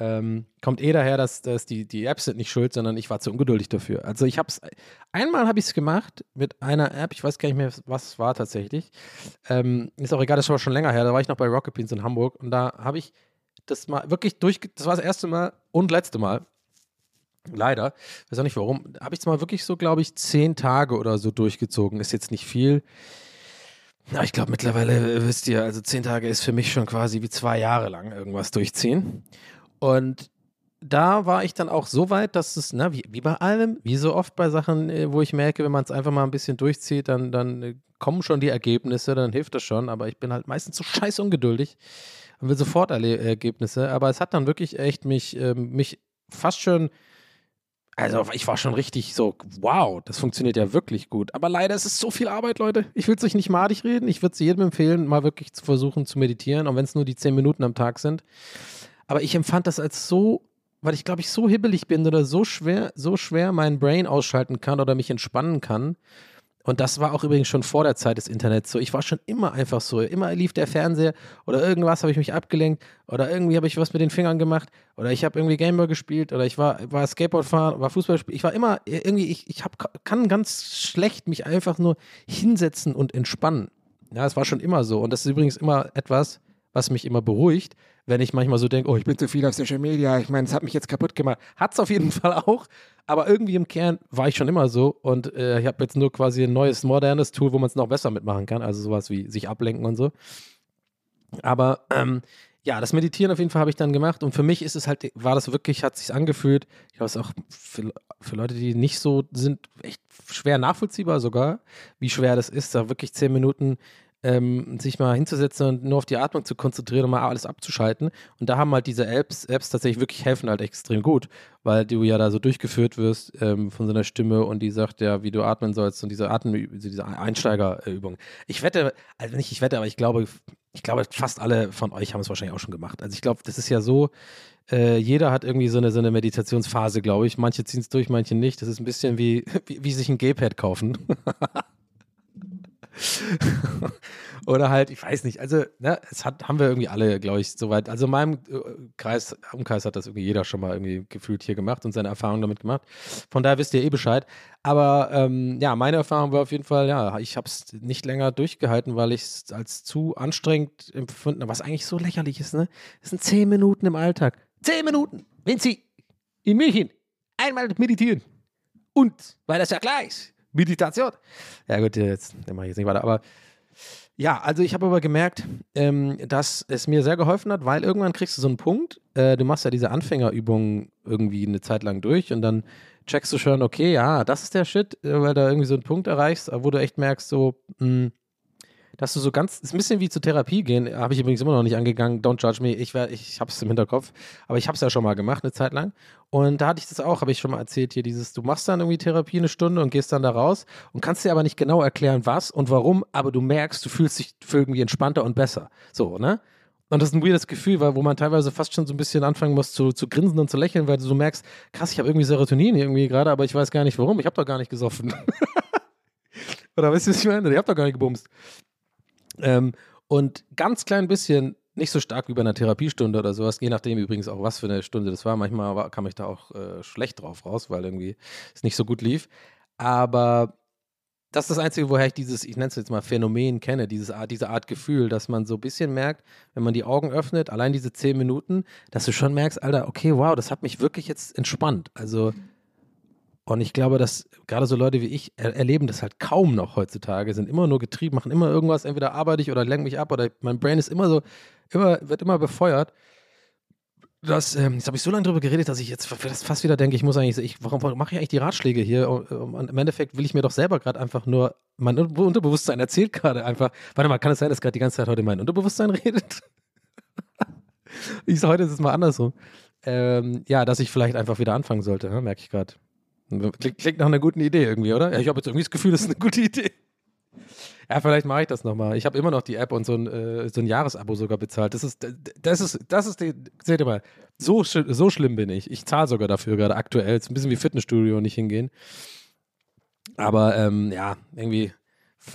Ähm, kommt eh daher, dass, dass die, die Apps sind nicht schuld, sondern ich war zu ungeduldig dafür. Also ich habe es, einmal habe ich es gemacht mit einer App, ich weiß gar nicht mehr, was es war tatsächlich. Ähm, ist auch egal, das war schon länger her, da war ich noch bei Rocket Beans in Hamburg und da habe ich das mal wirklich durch, das war das erste Mal und letzte Mal, leider, weiß auch nicht warum, habe ich es mal wirklich so, glaube ich, zehn Tage oder so durchgezogen. Ist jetzt nicht viel. Na, ich glaube mittlerweile äh, wisst ihr, also zehn Tage ist für mich schon quasi wie zwei Jahre lang irgendwas durchziehen. Und da war ich dann auch so weit, dass es, na, wie, wie bei allem, wie so oft bei Sachen, äh, wo ich merke, wenn man es einfach mal ein bisschen durchzieht, dann, dann äh, kommen schon die Ergebnisse, dann hilft das schon. Aber ich bin halt meistens so scheiß ungeduldig und will sofort Erle Ergebnisse. Aber es hat dann wirklich echt mich, ähm, mich fast schon also ich war schon richtig so, wow, das funktioniert ja wirklich gut. Aber leider ist es so viel Arbeit, Leute. Ich will es euch nicht madig reden. Ich würde es jedem empfehlen, mal wirklich zu versuchen zu meditieren, auch wenn es nur die zehn Minuten am Tag sind. Aber ich empfand das als so, weil ich glaube ich so hibbelig bin oder so schwer, so schwer meinen Brain ausschalten kann oder mich entspannen kann. Und das war auch übrigens schon vor der Zeit des Internets so. Ich war schon immer einfach so. Immer lief der Fernseher oder irgendwas habe ich mich abgelenkt oder irgendwie habe ich was mit den Fingern gemacht oder ich habe irgendwie Gameboy gespielt oder ich war, war Skateboard fahren, war Fußball spielen. Ich war immer irgendwie, ich, ich hab, kann ganz schlecht mich einfach nur hinsetzen und entspannen. Ja, es war schon immer so. Und das ist übrigens immer etwas, was mich immer beruhigt, wenn ich manchmal so denke, oh, ich bin zu viel auf Social Media, ich meine, es hat mich jetzt kaputt gemacht. Hat es auf jeden Fall auch, aber irgendwie im Kern war ich schon immer so und äh, ich habe jetzt nur quasi ein neues, modernes Tool, wo man es noch besser mitmachen kann, also sowas wie sich ablenken und so. Aber ähm, ja, das Meditieren auf jeden Fall habe ich dann gemacht und für mich ist es halt, war das wirklich, hat sich angefühlt, ich glaube, es auch für, für Leute, die nicht so sind, echt schwer nachvollziehbar sogar, wie schwer das ist, da wirklich zehn Minuten ähm, sich mal hinzusetzen und nur auf die Atmung zu konzentrieren und mal alles abzuschalten. Und da haben halt diese Apps, Apps tatsächlich wirklich helfen halt extrem gut, weil du ja da so durchgeführt wirst ähm, von so einer Stimme und die sagt ja, wie du atmen sollst und diese Atem, diese Einsteigerübung. Ich wette, also nicht ich wette, aber ich glaube, ich glaube, fast alle von euch haben es wahrscheinlich auch schon gemacht. Also ich glaube, das ist ja so, äh, jeder hat irgendwie so eine, so eine Meditationsphase, glaube ich. Manche ziehen es durch, manche nicht. Das ist ein bisschen wie, wie, wie sich ein G-Pad kaufen. Oder halt, ich weiß nicht, also, ne, es hat, haben wir irgendwie alle, glaube ich, soweit. Also in meinem äh, Kreis, Umkreis hat das irgendwie jeder schon mal irgendwie gefühlt hier gemacht und seine Erfahrungen damit gemacht. Von daher wisst ihr eh Bescheid. Aber ähm, ja, meine Erfahrung war auf jeden Fall, ja, ich habe es nicht länger durchgehalten, weil ich es als zu anstrengend empfunden habe, was eigentlich so lächerlich ist, ne? Das sind zehn Minuten im Alltag. Zehn Minuten, wenn Sie in München einmal meditieren. Und, weil das ja ist, Meditation. Ja, gut, jetzt mache ich jetzt nicht weiter. Aber ja, also ich habe aber gemerkt, ähm, dass es mir sehr geholfen hat, weil irgendwann kriegst du so einen Punkt, äh, du machst ja diese Anfängerübungen irgendwie eine Zeit lang durch und dann checkst du schon, okay, ja, das ist der Shit, äh, weil du irgendwie so einen Punkt erreichst, wo du echt merkst, so, mh, dass du so ganz, ist ein bisschen wie zur Therapie gehen, habe ich übrigens immer noch nicht angegangen, don't judge me, ich, ich habe es im Hinterkopf, aber ich habe es ja schon mal gemacht, eine Zeit lang und da hatte ich das auch, habe ich schon mal erzählt hier, dieses, du machst dann irgendwie Therapie eine Stunde und gehst dann da raus und kannst dir aber nicht genau erklären, was und warum, aber du merkst, du fühlst dich irgendwie entspannter und besser, so, ne? Und das ist ein weirdes Gefühl, weil, wo man teilweise fast schon so ein bisschen anfangen muss zu, zu grinsen und zu lächeln, weil du so merkst, krass, ich habe irgendwie Serotonin irgendwie gerade, aber ich weiß gar nicht warum. Ich habe doch gar nicht gesoffen. Oder weißt du, was ich meine? Ich habe doch gar nicht gebumst. Ähm, und ganz klein bisschen, nicht so stark wie bei einer Therapiestunde oder sowas, je nachdem übrigens auch, was für eine Stunde das war. Manchmal war, kam ich da auch äh, schlecht drauf raus, weil irgendwie es nicht so gut lief. Aber das ist das Einzige, woher ich dieses, ich nenne es jetzt mal Phänomen kenne, dieses Art, diese Art Gefühl, dass man so ein bisschen merkt, wenn man die Augen öffnet, allein diese zehn Minuten, dass du schon merkst, Alter, okay, wow, das hat mich wirklich jetzt entspannt. Also, und ich glaube, dass gerade so Leute wie ich er erleben das halt kaum noch heutzutage, sind immer nur getrieben, machen immer irgendwas, entweder arbeite ich oder lenke mich ab oder mein Brain ist immer so, immer, wird immer befeuert. Das, ähm, jetzt habe ich so lange drüber geredet, dass ich jetzt fast wieder denke, ich muss eigentlich, ich, warum, warum mache ich eigentlich die Ratschläge hier? Und Im Endeffekt will ich mir doch selber gerade einfach nur, mein Unterbewusstsein erzählt gerade einfach, warte mal, kann es sein, dass gerade die ganze Zeit heute mein Unterbewusstsein redet? ich sage, heute ist es mal andersrum. Ähm, ja, dass ich vielleicht einfach wieder anfangen sollte, ne? merke ich gerade. Klingt, klingt nach einer guten Idee irgendwie, oder? Ja, ich habe jetzt irgendwie das Gefühl, das ist eine gute Idee. Ja, vielleicht mache ich das nochmal. Ich habe immer noch die App und so ein, äh, so ein Jahresabo sogar bezahlt. Das ist, das ist, das ist die, seht ihr mal, so, so schlimm bin ich. Ich zahle sogar dafür gerade aktuell. Ist ein bisschen wie Fitnessstudio und nicht hingehen. Aber ähm, ja, irgendwie.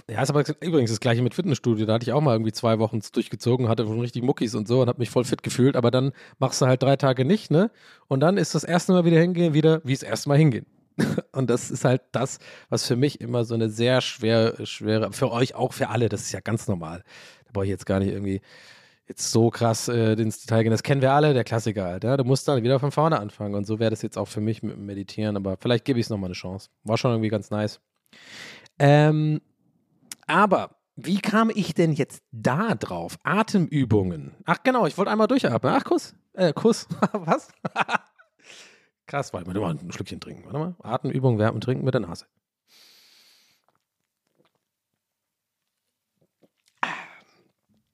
Ja, ist aber übrigens das gleiche mit Fitnessstudio. Da hatte ich auch mal irgendwie zwei Wochen durchgezogen, hatte schon richtig Muckis und so und habe mich voll fit gefühlt. Aber dann machst du halt drei Tage nicht, ne? Und dann ist das erste Mal wieder hingehen, wieder wie das erste Mal hingehen. Und das ist halt das, was für mich immer so eine sehr schwer, schwere, für euch auch, für alle, das ist ja ganz normal. Da brauche ich jetzt gar nicht irgendwie jetzt so krass äh, ins Detail gehen. Das kennen wir alle, der Klassiker halt. Ja? Du musst dann wieder von vorne anfangen. Und so wäre das jetzt auch für mich mit dem Meditieren. Aber vielleicht gebe ich es nochmal eine Chance. War schon irgendwie ganz nice. Ähm, aber wie kam ich denn jetzt da drauf? Atemübungen. Ach genau, ich wollte einmal durchatmen. Ach, Kuss. Äh, Kuss. Was? Krass, warte mal, ein Schlückchen trinken. Warte mal. Atemübung, wärmen, trinken mit der Nase.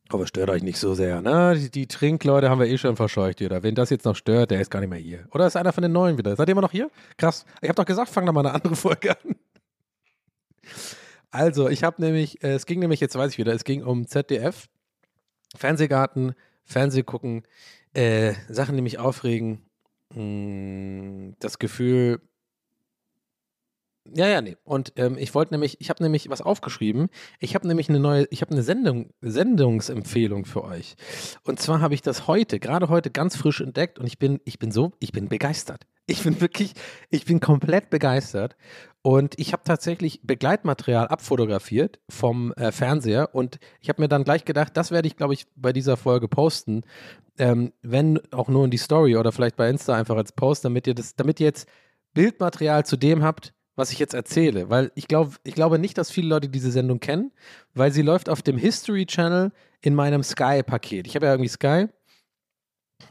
Aber stört euch nicht so sehr, ne? Die, die, Trinkleute haben wir eh schon verscheucht hier. Wen das jetzt noch stört, der ist gar nicht mehr hier. Oder ist einer von den Neuen wieder? Seid ihr immer noch hier? Krass. Ich habe doch gesagt, fang da mal eine andere Folge an. Also, ich habe nämlich, äh, es ging nämlich, jetzt weiß ich wieder, es ging um ZDF, Fernsehgarten, Fernsehgucken, äh, Sachen, die mich aufregen hm, das Gefühl, ja, ja, nee. Und ähm, ich wollte nämlich, ich habe nämlich was aufgeschrieben. Ich habe nämlich eine neue, ich habe eine Sendung, Sendungsempfehlung für euch. Und zwar habe ich das heute, gerade heute ganz frisch entdeckt und ich bin, ich bin so, ich bin begeistert. Ich bin wirklich, ich bin komplett begeistert. Und ich habe tatsächlich Begleitmaterial abfotografiert vom äh, Fernseher und ich habe mir dann gleich gedacht, das werde ich, glaube ich, bei dieser Folge posten. Ähm, wenn auch nur in die Story oder vielleicht bei Insta einfach als Post, damit ihr das, damit ihr jetzt Bildmaterial zu dem habt, was ich jetzt erzähle. Weil ich glaube, ich glaube nicht, dass viele Leute diese Sendung kennen, weil sie läuft auf dem History Channel in meinem Sky-Paket. Ich habe ja irgendwie Sky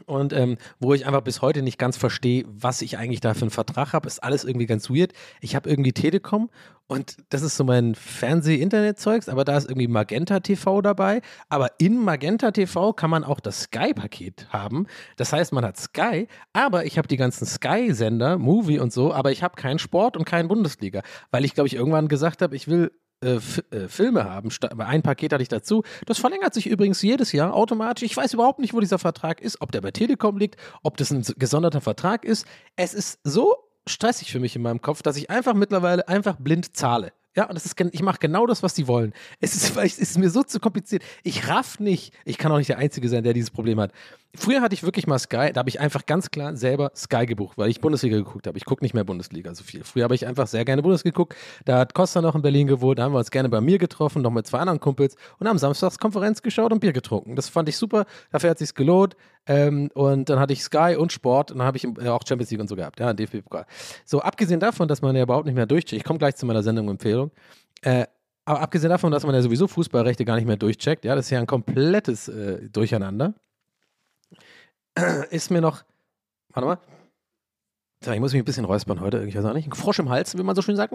und ähm, wo ich einfach bis heute nicht ganz verstehe, was ich eigentlich da für einen Vertrag habe, ist alles irgendwie ganz weird. Ich habe irgendwie Telekom und das ist so mein Fernseh-Internet-Zeugs, aber da ist irgendwie Magenta TV dabei. Aber in Magenta TV kann man auch das Sky-Paket haben. Das heißt, man hat Sky, aber ich habe die ganzen Sky-Sender, Movie und so, aber ich habe keinen Sport und keinen Bundesliga, weil ich glaube ich irgendwann gesagt habe, ich will äh, äh, Filme haben. Ein Paket hatte ich dazu. Das verlängert sich übrigens jedes Jahr automatisch. Ich weiß überhaupt nicht, wo dieser Vertrag ist, ob der bei Telekom liegt, ob das ein gesonderter Vertrag ist. Es ist so stressig für mich in meinem Kopf, dass ich einfach mittlerweile einfach blind zahle. Ja, und das ist, ich mache genau das, was die wollen. Es ist, es ist mir so zu kompliziert. Ich raff nicht. Ich kann auch nicht der Einzige sein, der dieses Problem hat. Früher hatte ich wirklich mal Sky, da habe ich einfach ganz klar selber Sky gebucht, weil ich Bundesliga geguckt habe. Ich gucke nicht mehr Bundesliga so viel. Früher habe ich einfach sehr gerne Bundesliga geguckt. Da hat Costa noch in Berlin gewohnt, da haben wir uns gerne bei mir getroffen, noch mit zwei anderen Kumpels und haben samstags Konferenz geschaut und Bier getrunken. Das fand ich super, dafür hat sich's gelohnt. Ähm, und dann hatte ich Sky und Sport und dann habe ich äh, auch Champions League und so gehabt, ja, DFB-Pokal. So, abgesehen davon, dass man ja überhaupt nicht mehr durchcheckt, ich komme gleich zu meiner Sendung-Empfehlung, äh, aber abgesehen davon, dass man ja sowieso Fußballrechte gar nicht mehr durchcheckt, ja, das ist ja ein komplettes äh, Durcheinander ist mir noch. Warte mal. Ich muss mich ein bisschen räuspern heute. Ich weiß auch nicht. Ein Frosch im Hals, wie man so schön sagt.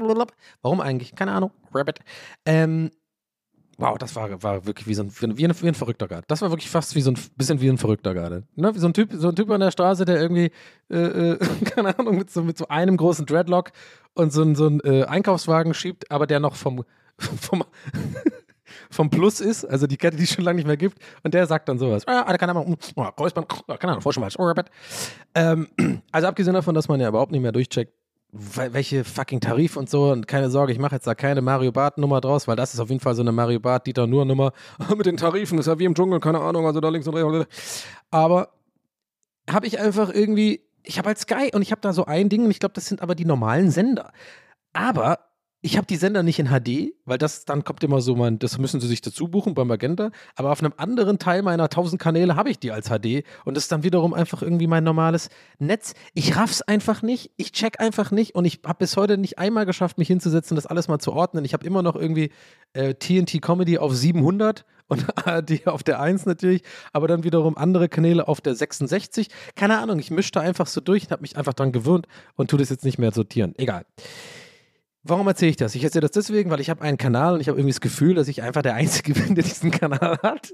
Warum eigentlich? Keine Ahnung. Rabbit. Ähm, wow, das war, war wirklich wie so ein, wie ein, wie ein Verrückter gerade. Das war wirklich fast wie so ein bisschen wie ein Verrückter gerade. Ne? Wie so ein Typ, so ein Typ an der Straße, der irgendwie, äh, äh, keine Ahnung, mit so, mit so einem großen Dreadlock und so, so einen äh, Einkaufswagen schiebt, aber der noch vom, vom vom Plus ist, also die Kette, die es schon lange nicht mehr gibt. Und der sagt dann sowas. Ah, keine Ahnung, oh, Kreuzband, oh, keine Ahnung, Vorschmalz, Orbit. Ähm, also abgesehen davon, dass man ja überhaupt nicht mehr durchcheckt, welche fucking Tarif und so. Und keine Sorge, ich mache jetzt da keine Mario Bart-Nummer draus, weil das ist auf jeden Fall so eine Mario Bart-Dieter-Nur-Nummer. Mit den Tarifen, ist ja wie im Dschungel, keine Ahnung, also da links und rechts. Aber habe ich einfach irgendwie, ich habe halt Sky und ich habe da so ein Ding und ich glaube, das sind aber die normalen Sender. Aber ich habe die Sender nicht in HD, weil das dann kommt immer so, man, das müssen sie sich dazu buchen beim Magenta. Aber auf einem anderen Teil meiner 1000 Kanäle habe ich die als HD und das ist dann wiederum einfach irgendwie mein normales Netz. Ich raff's einfach nicht, ich check einfach nicht und ich habe bis heute nicht einmal geschafft, mich hinzusetzen, das alles mal zu ordnen. Ich habe immer noch irgendwie äh, TNT Comedy auf 700 und ARD auf der 1 natürlich, aber dann wiederum andere Kanäle auf der 66. Keine Ahnung, ich mische da einfach so durch und habe mich einfach dran gewöhnt und tue das jetzt nicht mehr sortieren. Egal. Warum erzähle ich das? Ich erzähle das deswegen, weil ich habe einen Kanal und ich habe irgendwie das Gefühl, dass ich einfach der Einzige bin, der diesen Kanal hat.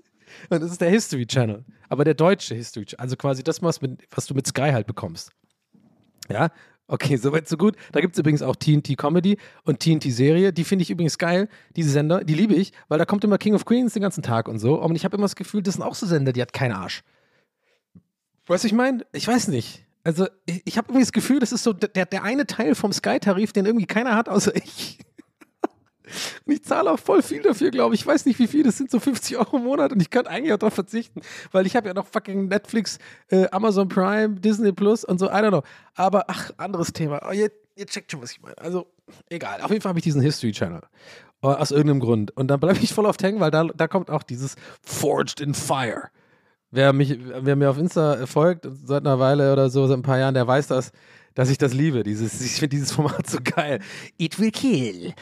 Und das ist der History Channel. Aber der deutsche History Channel. Also quasi das, was, mit, was du mit Sky halt bekommst. Ja, okay, soweit so gut. Da gibt es übrigens auch TNT Comedy und TNT Serie. Die finde ich übrigens geil, diese Sender. Die liebe ich, weil da kommt immer King of Queens den ganzen Tag und so. Und ich habe immer das Gefühl, das sind auch so Sender, die hat keinen Arsch. Weißt du, ich meine? Ich weiß nicht. Also, ich, habe irgendwie das Gefühl, das ist so der, der eine Teil vom Sky-Tarif, den irgendwie keiner hat, außer ich. Und ich zahle auch voll viel dafür, glaube ich. Ich weiß nicht, wie viel. Das sind so 50 Euro im Monat und ich könnte eigentlich auch darauf verzichten, weil ich habe ja noch fucking Netflix, äh, Amazon Prime, Disney Plus und so. I don't know. Aber ach, anderes Thema. Oh, ihr, ihr checkt schon, was ich meine. Also, egal. Auf jeden Fall habe ich diesen History Channel. Äh, Aus irgendeinem Grund. Und dann bleibe ich voll oft hängen, weil da, da kommt auch dieses Forged in Fire. Wer, mich, wer mir auf Insta folgt, seit einer Weile oder so, seit ein paar Jahren, der weiß das, dass ich das liebe. Dieses, ich finde dieses Format so geil. It will kill.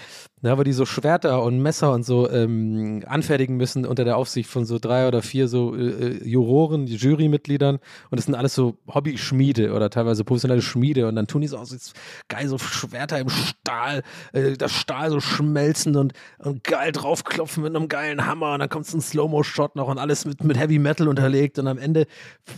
Ja, wo die so Schwerter und Messer und so ähm, anfertigen müssen unter der Aufsicht von so drei oder vier so äh, äh, Juroren, Jurymitgliedern. Und das sind alles so Hobby-Schmiede oder teilweise professionelle Schmiede. Und dann tun die so aus, jetzt geil, so Schwerter im Stahl, äh, das Stahl so schmelzen und, und geil draufklopfen mit einem geilen Hammer. Und dann kommt so ein Slow-Mo-Shot noch und alles mit, mit Heavy Metal unterlegt. Und am Ende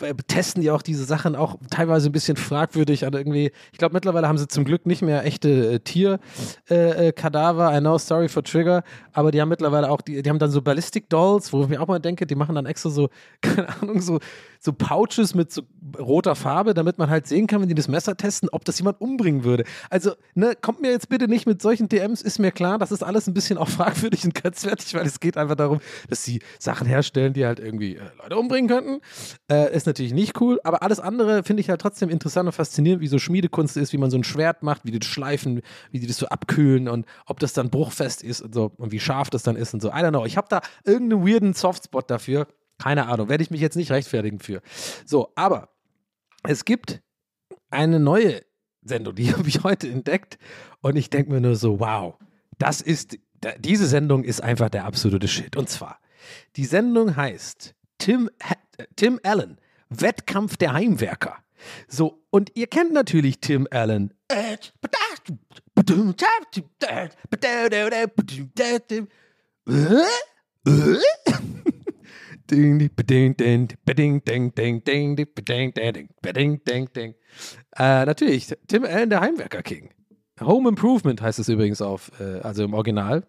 äh, testen die auch diese Sachen auch teilweise ein bisschen fragwürdig. Also irgendwie, ich glaube, mittlerweile haben sie zum Glück nicht mehr echte äh, Tierkadaver. I know, sorry for Trigger. Aber die haben mittlerweile auch, die, die haben dann so Ballistic Dolls, wo ich mir auch mal denke, die machen dann extra so, keine Ahnung, so, so Pouches mit so roter Farbe, damit man halt sehen kann, wenn die das Messer testen, ob das jemand umbringen würde. Also, ne, kommt mir jetzt bitte nicht mit solchen DMs, ist mir klar, das ist alles ein bisschen auch fragwürdig und grenzwertig, weil es geht einfach darum, dass sie Sachen herstellen, die halt irgendwie äh, Leute umbringen könnten. Äh, ist natürlich nicht cool, aber alles andere finde ich halt trotzdem interessant und faszinierend, wie so Schmiedekunst ist, wie man so ein Schwert macht, wie die das schleifen, wie die das so abkühlen und ob das dann bruchfest ist und so und wie scharf das dann ist und so. I don't know. Ich habe da irgendeinen weirden Softspot dafür. Keine Ahnung, werde ich mich jetzt nicht rechtfertigen für. So, aber es gibt eine neue Sendung, die habe ich heute entdeckt und ich denke mir nur so, wow, das ist, diese Sendung ist einfach der absolute Shit. Und zwar, die Sendung heißt Tim, äh, Tim Allen, Wettkampf der Heimwerker. So, und ihr kennt natürlich Tim Allen. Äh, natürlich, Tim Allen, der Heimwerker King. Home Improvement heißt es übrigens auf, äh, also im Original.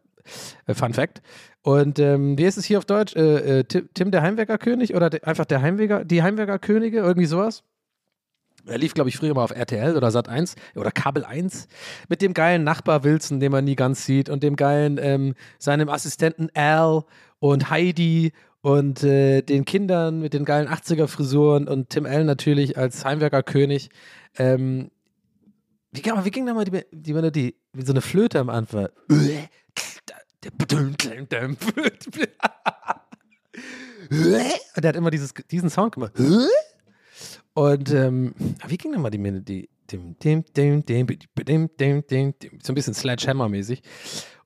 Äh, Fun Fact. Und ähm, wie ist es hier auf Deutsch? Äh, äh, Tim, Tim, der Heimwerkerkönig oder de, einfach der Heimwerker, die Heimwerkerkönige, irgendwie sowas? Er lief, glaube ich, früher mal auf RTL oder Sat 1 oder Kabel 1 mit dem geilen Nachbar Wilson, den man nie ganz sieht, und dem geilen, ähm, seinem Assistenten Al und Heidi und äh, den Kindern mit den geilen 80er-Frisuren und Tim Allen natürlich als Heimwerkerkönig. Ähm, wie, ging- wie ging da mal die, die Melodie? Wie so eine Flöte am Anfang. Und der hat immer dieses, diesen Sound gemacht. Und ähm, ah, wie ging denn mal die Melodie? Dim, dim, dim, dim, dim, dim, dim, So ein bisschen Sledgehammer-mäßig.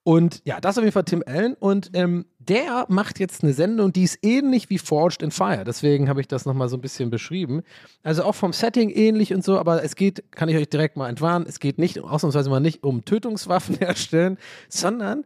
Und ja, das ist auf jeden Fall Tim Allen. Und ähm, der macht jetzt eine Sendung, die ist ähnlich wie Forged in Fire. Deswegen habe ich das nochmal so ein bisschen beschrieben. Also auch vom Setting ähnlich und so, aber es geht, kann ich euch direkt mal entwarnen, es geht nicht, ausnahmsweise mal nicht um Tötungswaffen herstellen, sondern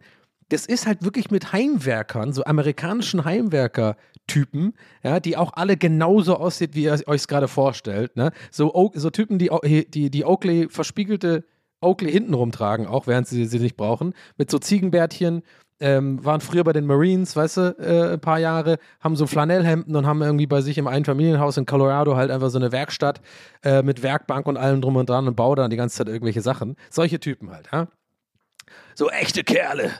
das ist halt wirklich mit Heimwerkern, so amerikanischen Heimwerker Heimwerker-Typen, ja, die auch alle genauso aussieht, wie ihr euch es gerade vorstellt. Ne? So, so Typen, die, die, die Oakley verspiegelte Oakley hinten rumtragen, auch während sie sie nicht brauchen, mit so Ziegenbärtchen ähm, waren früher bei den Marines, weißt du, äh, ein paar Jahre, haben so Flanellhemden und haben irgendwie bei sich im Einfamilienhaus in Colorado halt einfach so eine Werkstatt äh, mit Werkbank und allem drum und dran und bauen dann die ganze Zeit irgendwelche Sachen. Solche Typen halt, ja. So echte Kerle.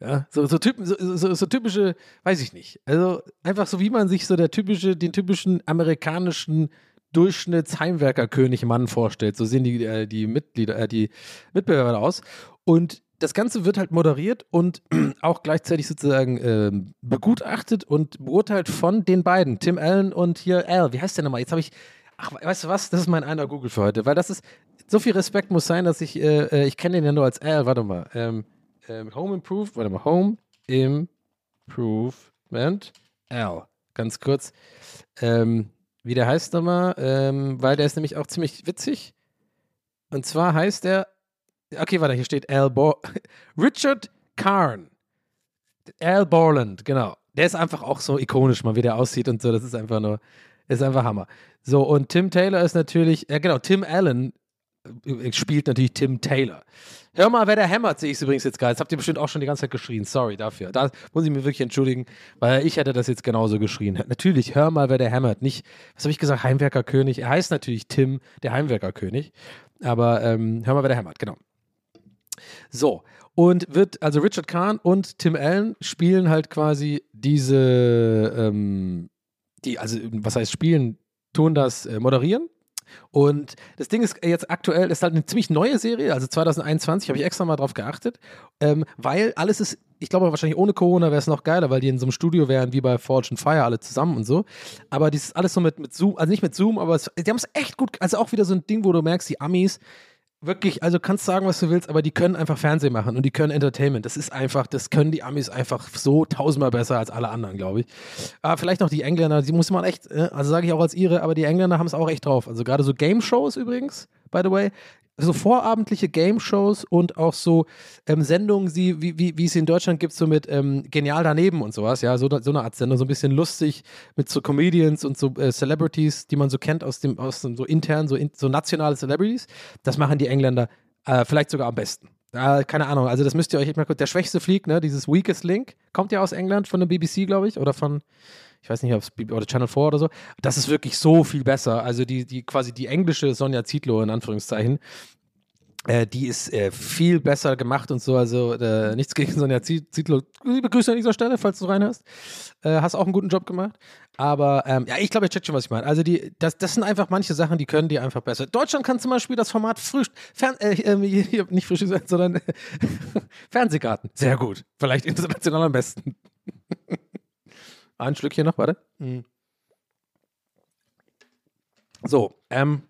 Ja, so, so, Typen, so, so, so typische, weiß ich nicht. Also einfach so, wie man sich so der typische, den typischen amerikanischen Durchschnittsheimwerkerkönig-Mann vorstellt. So sehen die, äh, die Mitglieder, äh, die Mitbewerber aus. Und das Ganze wird halt moderiert und auch gleichzeitig sozusagen äh, begutachtet und beurteilt von den beiden, Tim Allen und hier Al. Wie heißt der nochmal? Jetzt habe ich, ach, weißt du was? Das ist mein einer Google für heute, weil das ist, so viel Respekt muss sein, dass ich, äh, äh ich kenne den ja nur als Al, warte mal. Ähm, ähm, Home Improved, warte mal, Home Improvement Al. Ganz kurz. Ähm, wie der heißt nochmal, ähm, weil der ist nämlich auch ziemlich witzig. Und zwar heißt er, okay, warte, hier steht Al Bo Richard Karn. Al Borland, genau. Der ist einfach auch so ikonisch, mal wie der aussieht und so. Das ist einfach nur, ist einfach Hammer. So, und Tim Taylor ist natürlich, ja genau, Tim Allen äh, spielt natürlich Tim Taylor. Hör mal, wer der hämmert, sehe ich übrigens jetzt gerade. Das habt ihr bestimmt auch schon die ganze Zeit geschrien. Sorry dafür. Da muss ich mir wirklich entschuldigen, weil ich hätte das jetzt genauso geschrien. Natürlich, hör mal, wer der hämmert. Nicht, was habe ich gesagt, Heimwerkerkönig. Er heißt natürlich Tim, der Heimwerkerkönig. Aber ähm, hör mal, wer der hämmert, genau. So, und wird, also Richard Kahn und Tim Allen spielen halt quasi diese, ähm, die, also was heißt spielen, tun das, äh, moderieren und das Ding ist jetzt aktuell, ist halt eine ziemlich neue Serie, also 2021 habe ich extra mal drauf geachtet, ähm, weil alles ist, ich glaube wahrscheinlich ohne Corona wäre es noch geiler, weil die in so einem Studio wären wie bei Forge and Fire alle zusammen und so. Aber das ist alles so mit, mit Zoom, also nicht mit Zoom, aber es, die haben es echt gut, also auch wieder so ein Ding, wo du merkst, die Amis, wirklich, also kannst sagen, was du willst, aber die können einfach Fernsehen machen und die können Entertainment. Das ist einfach, das können die Amis einfach so tausendmal besser als alle anderen, glaube ich. Aber vielleicht noch die Engländer, die muss man echt, äh, also sage ich auch als ihre, aber die Engländer haben es auch echt drauf. Also gerade so Game Shows übrigens, by the way, so vorabendliche Game-Shows und auch so ähm, Sendungen, wie, wie, wie es in Deutschland gibt, so mit ähm, Genial daneben und sowas, ja, so, so eine Art Sendung, so ein bisschen lustig mit so Comedians und so äh, Celebrities, die man so kennt aus dem, aus dem so intern, so, in, so nationale Celebrities. Das machen die Engländer äh, vielleicht sogar am besten. Äh, keine Ahnung, also das müsst ihr euch echt mal kurz. Der schwächste Flieg, ne, dieses Weakest Link, kommt ja aus England von der BBC, glaube ich, oder von ich weiß nicht, ob es oder Channel 4 oder so, das ist wirklich so viel besser. Also die, die quasi die englische Sonja Zietlow in Anführungszeichen, äh, die ist äh, viel besser gemacht und so. Also äh, nichts gegen Sonja Zietlow. Liebe Grüße an dieser Stelle, falls du reinhörst. Äh, hast auch einen guten Job gemacht. Aber ähm, ja, ich glaube, ihr checkt schon, was ich meine. Also die, das, das sind einfach manche Sachen, die können die einfach besser. Deutschland kann zum Beispiel das Format Frühst Fern äh, äh hier, nicht Frühstück, sondern Fernsehgarten. Sehr gut. Vielleicht international am besten. Ein Schlückchen noch, warte. Mhm. So, ähm,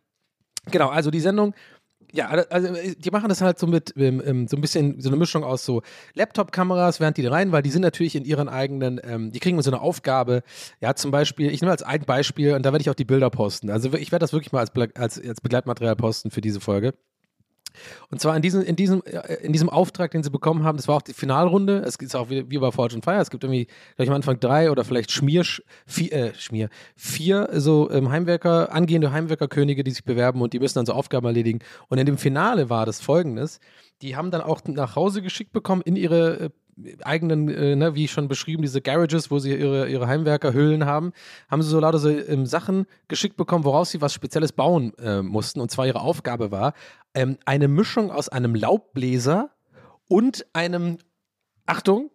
genau, also die Sendung, ja, also die machen das halt so mit ähm, ähm, so ein bisschen so eine Mischung aus so Laptop-Kameras, während die rein, weil die sind natürlich in ihren eigenen, ähm, die kriegen so eine Aufgabe. Ja, zum Beispiel, ich nehme als ein Beispiel und da werde ich auch die Bilder posten. Also ich werde das wirklich mal als, als, als Begleitmaterial posten für diese Folge. Und zwar in diesem, in, diesem, äh, in diesem Auftrag, den sie bekommen haben, das war auch die Finalrunde. Es ist auch wie, wie bei Forge and Fire. Es gibt irgendwie, glaube ich, am Anfang drei oder vielleicht Schmier, vier, äh, Schmier, vier so ähm, Heimwerker, angehende Heimwerkerkönige, die sich bewerben und die müssen dann so Aufgaben erledigen. Und in dem Finale war das folgendes. Die haben dann auch nach Hause geschickt bekommen in ihre äh, eigenen, äh, ne, wie schon beschrieben, diese Garages, wo sie ihre, ihre Heimwerkerhöhlen haben, haben sie so lauter so ähm, Sachen geschickt bekommen, woraus sie was Spezielles bauen äh, mussten. Und zwar ihre Aufgabe war, ähm, eine Mischung aus einem Laubbläser und einem, Achtung,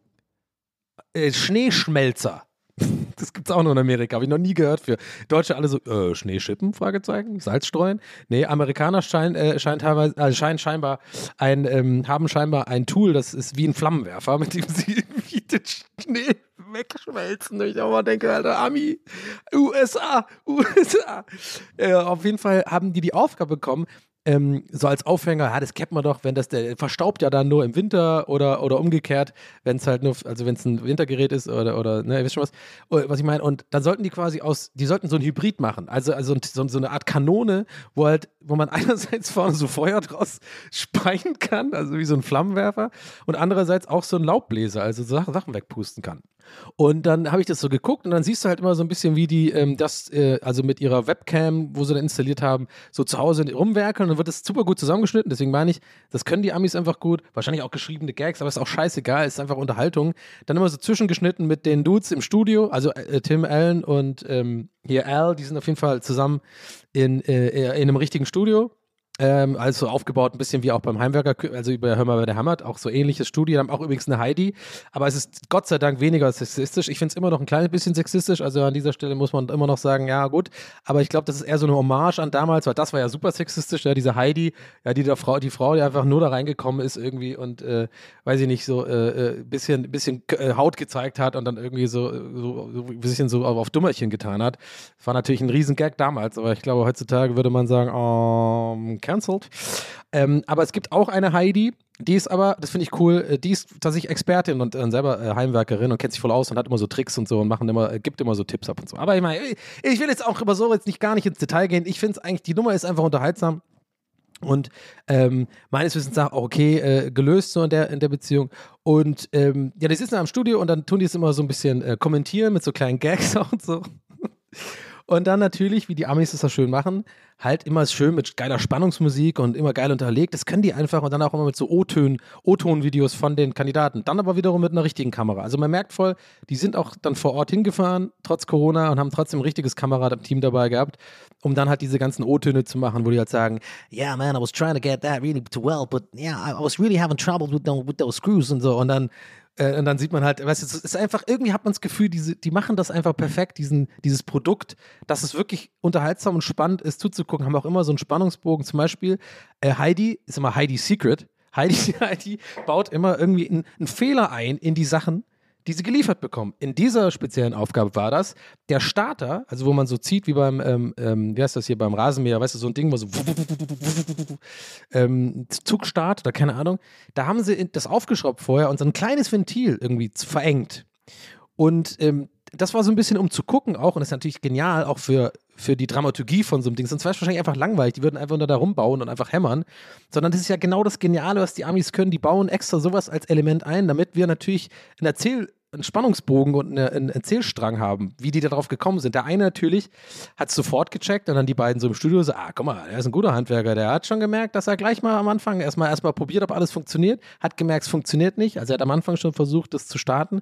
äh, Schneeschmelzer. Das gibt es auch nur in Amerika, habe ich noch nie gehört für. Deutsche alle so, äh, Schneeschippen, Fragezeichen, Salz streuen. Nee, Amerikaner scheinen, äh, scheinen teilweise, äh, scheinen scheinbar ein, ähm, haben scheinbar ein Tool, das ist wie ein Flammenwerfer, mit dem sie wie den Schnee wegschmelzen. Ich auch mal denke, Alter, Ami, USA, USA. Äh, auf jeden Fall haben die die Aufgabe bekommen, ähm, so als Aufhänger, ja, das kennt man doch, wenn das der verstaubt ja dann nur im Winter oder, oder umgekehrt, wenn es halt nur, also wenn es ein Wintergerät ist oder, oder ne, ihr wisst schon was, oh, was ich meine. Und dann sollten die quasi aus, die sollten so ein Hybrid machen, also, also so, so eine Art Kanone, wo halt, wo man einerseits vorne so Feuer draus speien kann, also wie so ein Flammenwerfer, und andererseits auch so ein Laubbläser, also so Sachen wegpusten kann. Und dann habe ich das so geguckt und dann siehst du halt immer so ein bisschen, wie die ähm, das, äh, also mit ihrer Webcam, wo sie dann installiert haben, so zu Hause rumwerkeln und dann wird das super gut zusammengeschnitten. Deswegen meine ich, das können die Amis einfach gut. Wahrscheinlich auch geschriebene Gags, aber ist auch scheißegal, ist einfach Unterhaltung. Dann immer so zwischengeschnitten mit den Dudes im Studio, also äh, Tim Allen und ähm, hier Al, die sind auf jeden Fall zusammen in, äh, in einem richtigen Studio. Ähm, also aufgebaut ein bisschen wie auch beim Heimwerker, also über Hör mal, wer der hammert, auch so ähnliches Studio, haben auch übrigens eine Heidi, aber es ist Gott sei Dank weniger sexistisch. Ich finde es immer noch ein kleines bisschen sexistisch, also an dieser Stelle muss man immer noch sagen, ja gut, aber ich glaube, das ist eher so eine Hommage an damals, weil das war ja super sexistisch, ja, diese Heidi, ja, die der Frau, die Frau, die einfach nur da reingekommen ist irgendwie und äh, weiß ich nicht, so äh, äh bisschen, bisschen äh, Haut gezeigt hat und dann irgendwie so, so, so ein bisschen so auf Dummerchen getan hat. Das war natürlich ein Riesengag damals, aber ich glaube, heutzutage würde man sagen, oh, cancelled. Ähm, aber es gibt auch eine Heidi, die ist aber, das finde ich cool, äh, die ist tatsächlich Expertin und äh, selber äh, Heimwerkerin und kennt sich voll aus und hat immer so Tricks und so und machen immer, äh, gibt immer so Tipps ab und so. Aber ich meine, ich will jetzt auch über so jetzt nicht gar nicht ins Detail gehen. Ich finde es eigentlich, die Nummer ist einfach unterhaltsam. Und ähm, meines Wissens auch okay äh, gelöst so in der, in der Beziehung. Und ähm, ja, die sitzen am Studio und dann tun die es immer so ein bisschen äh, kommentieren mit so kleinen Gags und so. Und dann natürlich, wie die Amis das schön machen, halt immer schön mit geiler Spannungsmusik und immer geil unterlegt. Das können die einfach und dann auch immer mit so O-Tönen, O-Ton-Videos von den Kandidaten. Dann aber wiederum mit einer richtigen Kamera. Also man merkt voll, die sind auch dann vor Ort hingefahren, trotz Corona, und haben trotzdem ein richtiges Kamerateam dabei gehabt, um dann halt diese ganzen O-Töne zu machen, wo die halt sagen, yeah man, I was trying to get that really to well, but yeah, I was really having trouble with, with those screws und so. Und dann äh, und dann sieht man halt, weißt du, es ist einfach, irgendwie hat man das Gefühl, diese, die machen das einfach perfekt, diesen, dieses Produkt, dass es wirklich unterhaltsam und spannend ist zuzugucken, haben auch immer so einen Spannungsbogen. Zum Beispiel äh, Heidi, ist immer Heidi Secret. Heidi, Heidi baut immer irgendwie einen, einen Fehler ein in die Sachen, die sie geliefert bekommen. In dieser speziellen Aufgabe war das der Starter, also wo man so zieht wie beim, ähm, ähm, wie heißt das hier, beim Rasenmäher, weißt du, so ein Ding, wo so ähm, Zugstart oder keine Ahnung. Da haben sie das aufgeschraubt vorher und so ein kleines Ventil irgendwie verengt. Und ähm, das war so ein bisschen um zu gucken auch und das ist natürlich genial auch für, für die Dramaturgie von so einem Ding. Sonst wäre es wahrscheinlich einfach langweilig. Die würden einfach nur da rumbauen und einfach hämmern. Sondern das ist ja genau das Geniale, was die Amis können. Die bauen extra sowas als Element ein, damit wir natürlich ein Erzähl einen Spannungsbogen und eine, einen Erzählstrang haben, wie die darauf gekommen sind. Der eine natürlich hat sofort gecheckt und dann die beiden so im Studio so, ah, guck mal, er ist ein guter Handwerker, der hat schon gemerkt, dass er gleich mal am Anfang erstmal erstmal probiert, ob alles funktioniert, hat gemerkt, es funktioniert nicht. Also er hat am Anfang schon versucht, das zu starten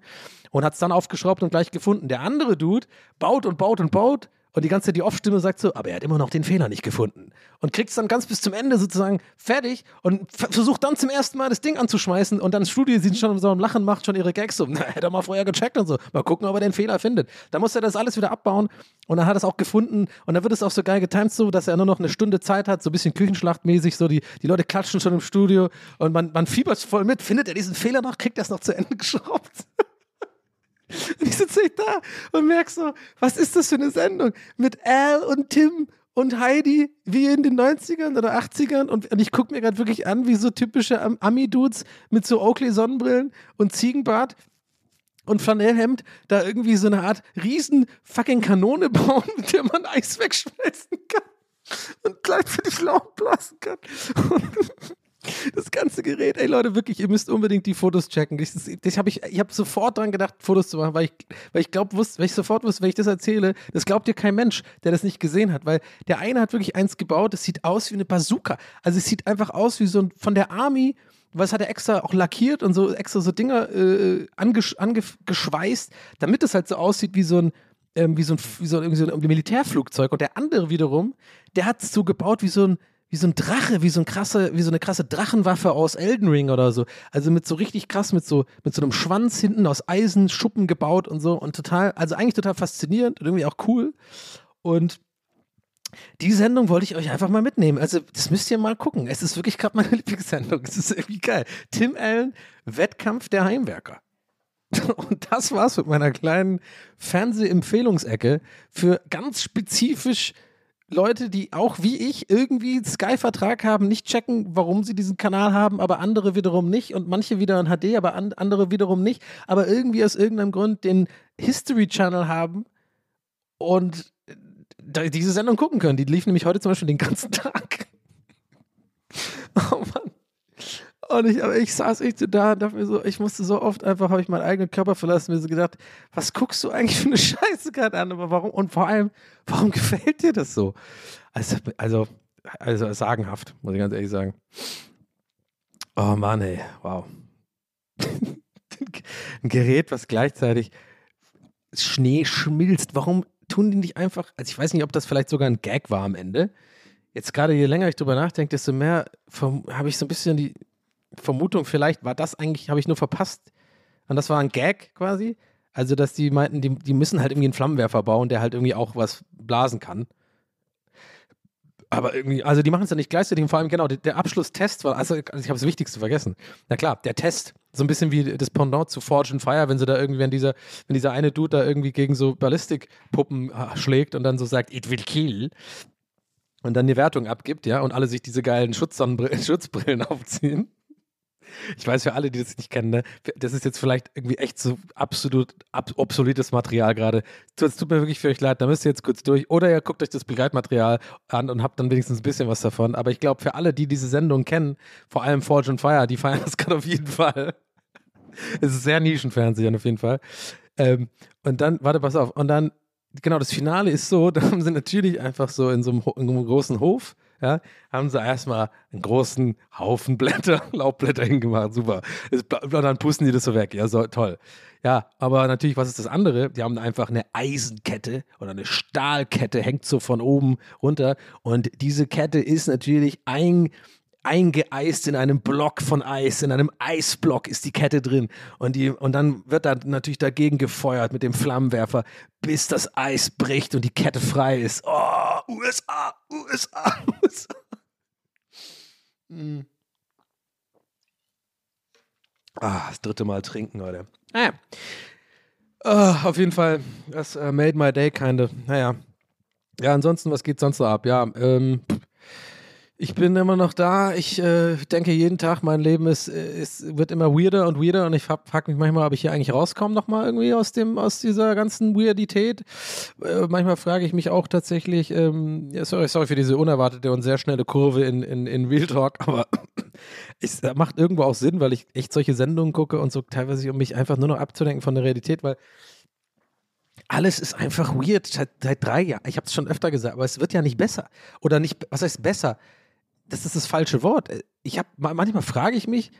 und hat es dann aufgeschraubt und gleich gefunden. Der andere Dude baut und baut und baut und die ganze Zeit die Off-Stimme sagt so, aber er hat immer noch den Fehler nicht gefunden. Und kriegt es dann ganz bis zum Ende sozusagen fertig und versucht dann zum ersten Mal das Ding anzuschmeißen und dann Studio sieht schon so am Lachen, macht schon ihre Gags so, na, hätte er mal vorher gecheckt und so. Mal gucken, ob er den Fehler findet. Dann muss er das alles wieder abbauen und dann hat er es auch gefunden und dann wird es auch so geil getimt so, dass er nur noch eine Stunde Zeit hat, so ein bisschen Küchenschlachtmäßig, so die, die Leute klatschen schon im Studio und man, man fiebert voll mit. Findet er diesen Fehler noch, kriegt er es noch zu Ende geschraubt. Und ich sitze da und merke so, was ist das für eine Sendung? Mit Al und Tim und Heidi wie in den 90ern oder 80ern und, und ich gucke mir gerade wirklich an, wie so typische Ami-Dudes mit so Oakley-Sonnenbrillen und Ziegenbart und Flanellhemd da irgendwie so eine Art riesen fucking Kanone bauen, mit der man Eis wegschmelzen kann und gleichzeitig Lauch blasen kann. Das ganze Gerät, ey Leute, wirklich, ihr müsst unbedingt die Fotos checken. Ich, ich habe ich, ich hab sofort dran gedacht, Fotos zu machen, weil ich, weil ich glaube, weil ich sofort wusste, wenn ich das erzähle, das glaubt dir kein Mensch, der das nicht gesehen hat, weil der eine hat wirklich eins gebaut, das sieht aus wie eine Bazooka. Also es sieht einfach aus wie so ein, von der Army, es hat er extra auch lackiert und so extra so Dinger äh, angesch, angeschweißt, damit es halt so aussieht wie so ein, ähm, wie so ein, wie so, ein, so ein Militärflugzeug. Und der andere wiederum, der hat es so gebaut wie so ein, wie so ein Drache, wie so ein krasse, wie so eine krasse Drachenwaffe aus Elden Ring oder so. Also mit so richtig krass, mit so, mit so einem Schwanz hinten aus Eisenschuppen gebaut und so und total, also eigentlich total faszinierend und irgendwie auch cool. Und die Sendung wollte ich euch einfach mal mitnehmen. Also, das müsst ihr mal gucken. Es ist wirklich gerade meine Lieblingssendung. Es ist irgendwie geil. Tim Allen, Wettkampf der Heimwerker. Und das war's mit meiner kleinen Fernsehempfehlungsecke für ganz spezifisch Leute, die auch wie ich irgendwie Sky-Vertrag haben, nicht checken, warum sie diesen Kanal haben, aber andere wiederum nicht und manche wieder in HD, aber an, andere wiederum nicht, aber irgendwie aus irgendeinem Grund den History Channel haben und diese Sendung gucken können. Die lief nämlich heute zum Beispiel den ganzen Tag. Oh Mann. Und ich, aber ich saß echt so da und dachte mir so, ich musste so oft einfach, habe ich meinen eigenen Körper verlassen, mir so gedacht, was guckst du eigentlich für eine Scheiße gerade an? Aber warum? Und vor allem, warum gefällt dir das so? Also, also, also sagenhaft, muss ich ganz ehrlich sagen. Oh Mann, ey, wow. Ein Gerät, was gleichzeitig Schnee schmilzt. Warum tun die nicht einfach, also ich weiß nicht, ob das vielleicht sogar ein Gag war am Ende. Jetzt gerade je länger ich drüber nachdenke, desto mehr habe ich so ein bisschen die Vermutung, vielleicht war das eigentlich, habe ich nur verpasst. Und das war ein Gag quasi. Also, dass die meinten, die, die müssen halt irgendwie einen Flammenwerfer bauen, der halt irgendwie auch was blasen kann. Aber irgendwie, also die machen es ja nicht gleichzeitig. Und vor allem, genau, der, der Abschlusstest war, also, also ich habe das Wichtigste vergessen. Na klar, der Test, so ein bisschen wie das Pendant zu Forge and Fire, wenn sie da irgendwie, wenn dieser, wenn dieser eine Dude da irgendwie gegen so Ballistikpuppen äh, schlägt und dann so sagt, it will kill. Und dann die Wertung abgibt, ja, und alle sich diese geilen Schutzbrillen aufziehen. Ich weiß für alle, die das nicht kennen, ne, das ist jetzt vielleicht irgendwie echt so absolut ab, obsoletes Material gerade. Es tut mir wirklich für euch leid, da müsst ihr jetzt kurz durch. Oder ihr guckt euch das Begleitmaterial an und habt dann wenigstens ein bisschen was davon. Aber ich glaube, für alle, die diese Sendung kennen, vor allem Forge and Fire, die feiern das gerade auf jeden Fall. es ist sehr Nischenfernsehen auf jeden Fall. Ähm, und dann, warte, pass auf, und dann, genau, das Finale ist so, da haben sie natürlich einfach so in so einem, in einem großen Hof ja, haben sie erstmal einen großen Haufen Blätter, Laubblätter hingemacht, super. Und dann pusten die das so weg, ja, so, toll. Ja, aber natürlich, was ist das andere? Die haben einfach eine Eisenkette oder eine Stahlkette, hängt so von oben runter und diese Kette ist natürlich ein eingeeist in einem Block von Eis, in einem Eisblock ist die Kette drin und, die, und dann wird da natürlich dagegen gefeuert mit dem Flammenwerfer, bis das Eis bricht und die Kette frei ist. Oh, USA, USA, USA. Hm. Ah, das dritte Mal trinken, Leute. Naja. Ah, auf jeden Fall, das uh, made my day, kinda. Naja. Ja, ansonsten, was geht sonst so ab? Ja, ähm, ich bin immer noch da. Ich äh, denke jeden Tag, mein Leben ist, ist, wird immer weirder und weirder und ich frage mich manchmal, ob ich hier eigentlich rauskomme nochmal irgendwie aus dem, aus dieser ganzen Weirdität. Äh, manchmal frage ich mich auch tatsächlich, ähm, ja, sorry, sorry für diese unerwartete und sehr schnelle Kurve in, in, in Real Talk, aber es macht irgendwo auch Sinn, weil ich echt solche Sendungen gucke und so teilweise, um mich einfach nur noch abzudenken von der Realität, weil alles ist einfach weird seit, seit drei Jahren. Ich habe es schon öfter gesagt, aber es wird ja nicht besser. Oder nicht, was heißt besser? Das ist das falsche Wort. Ich habe manchmal frage ich mich,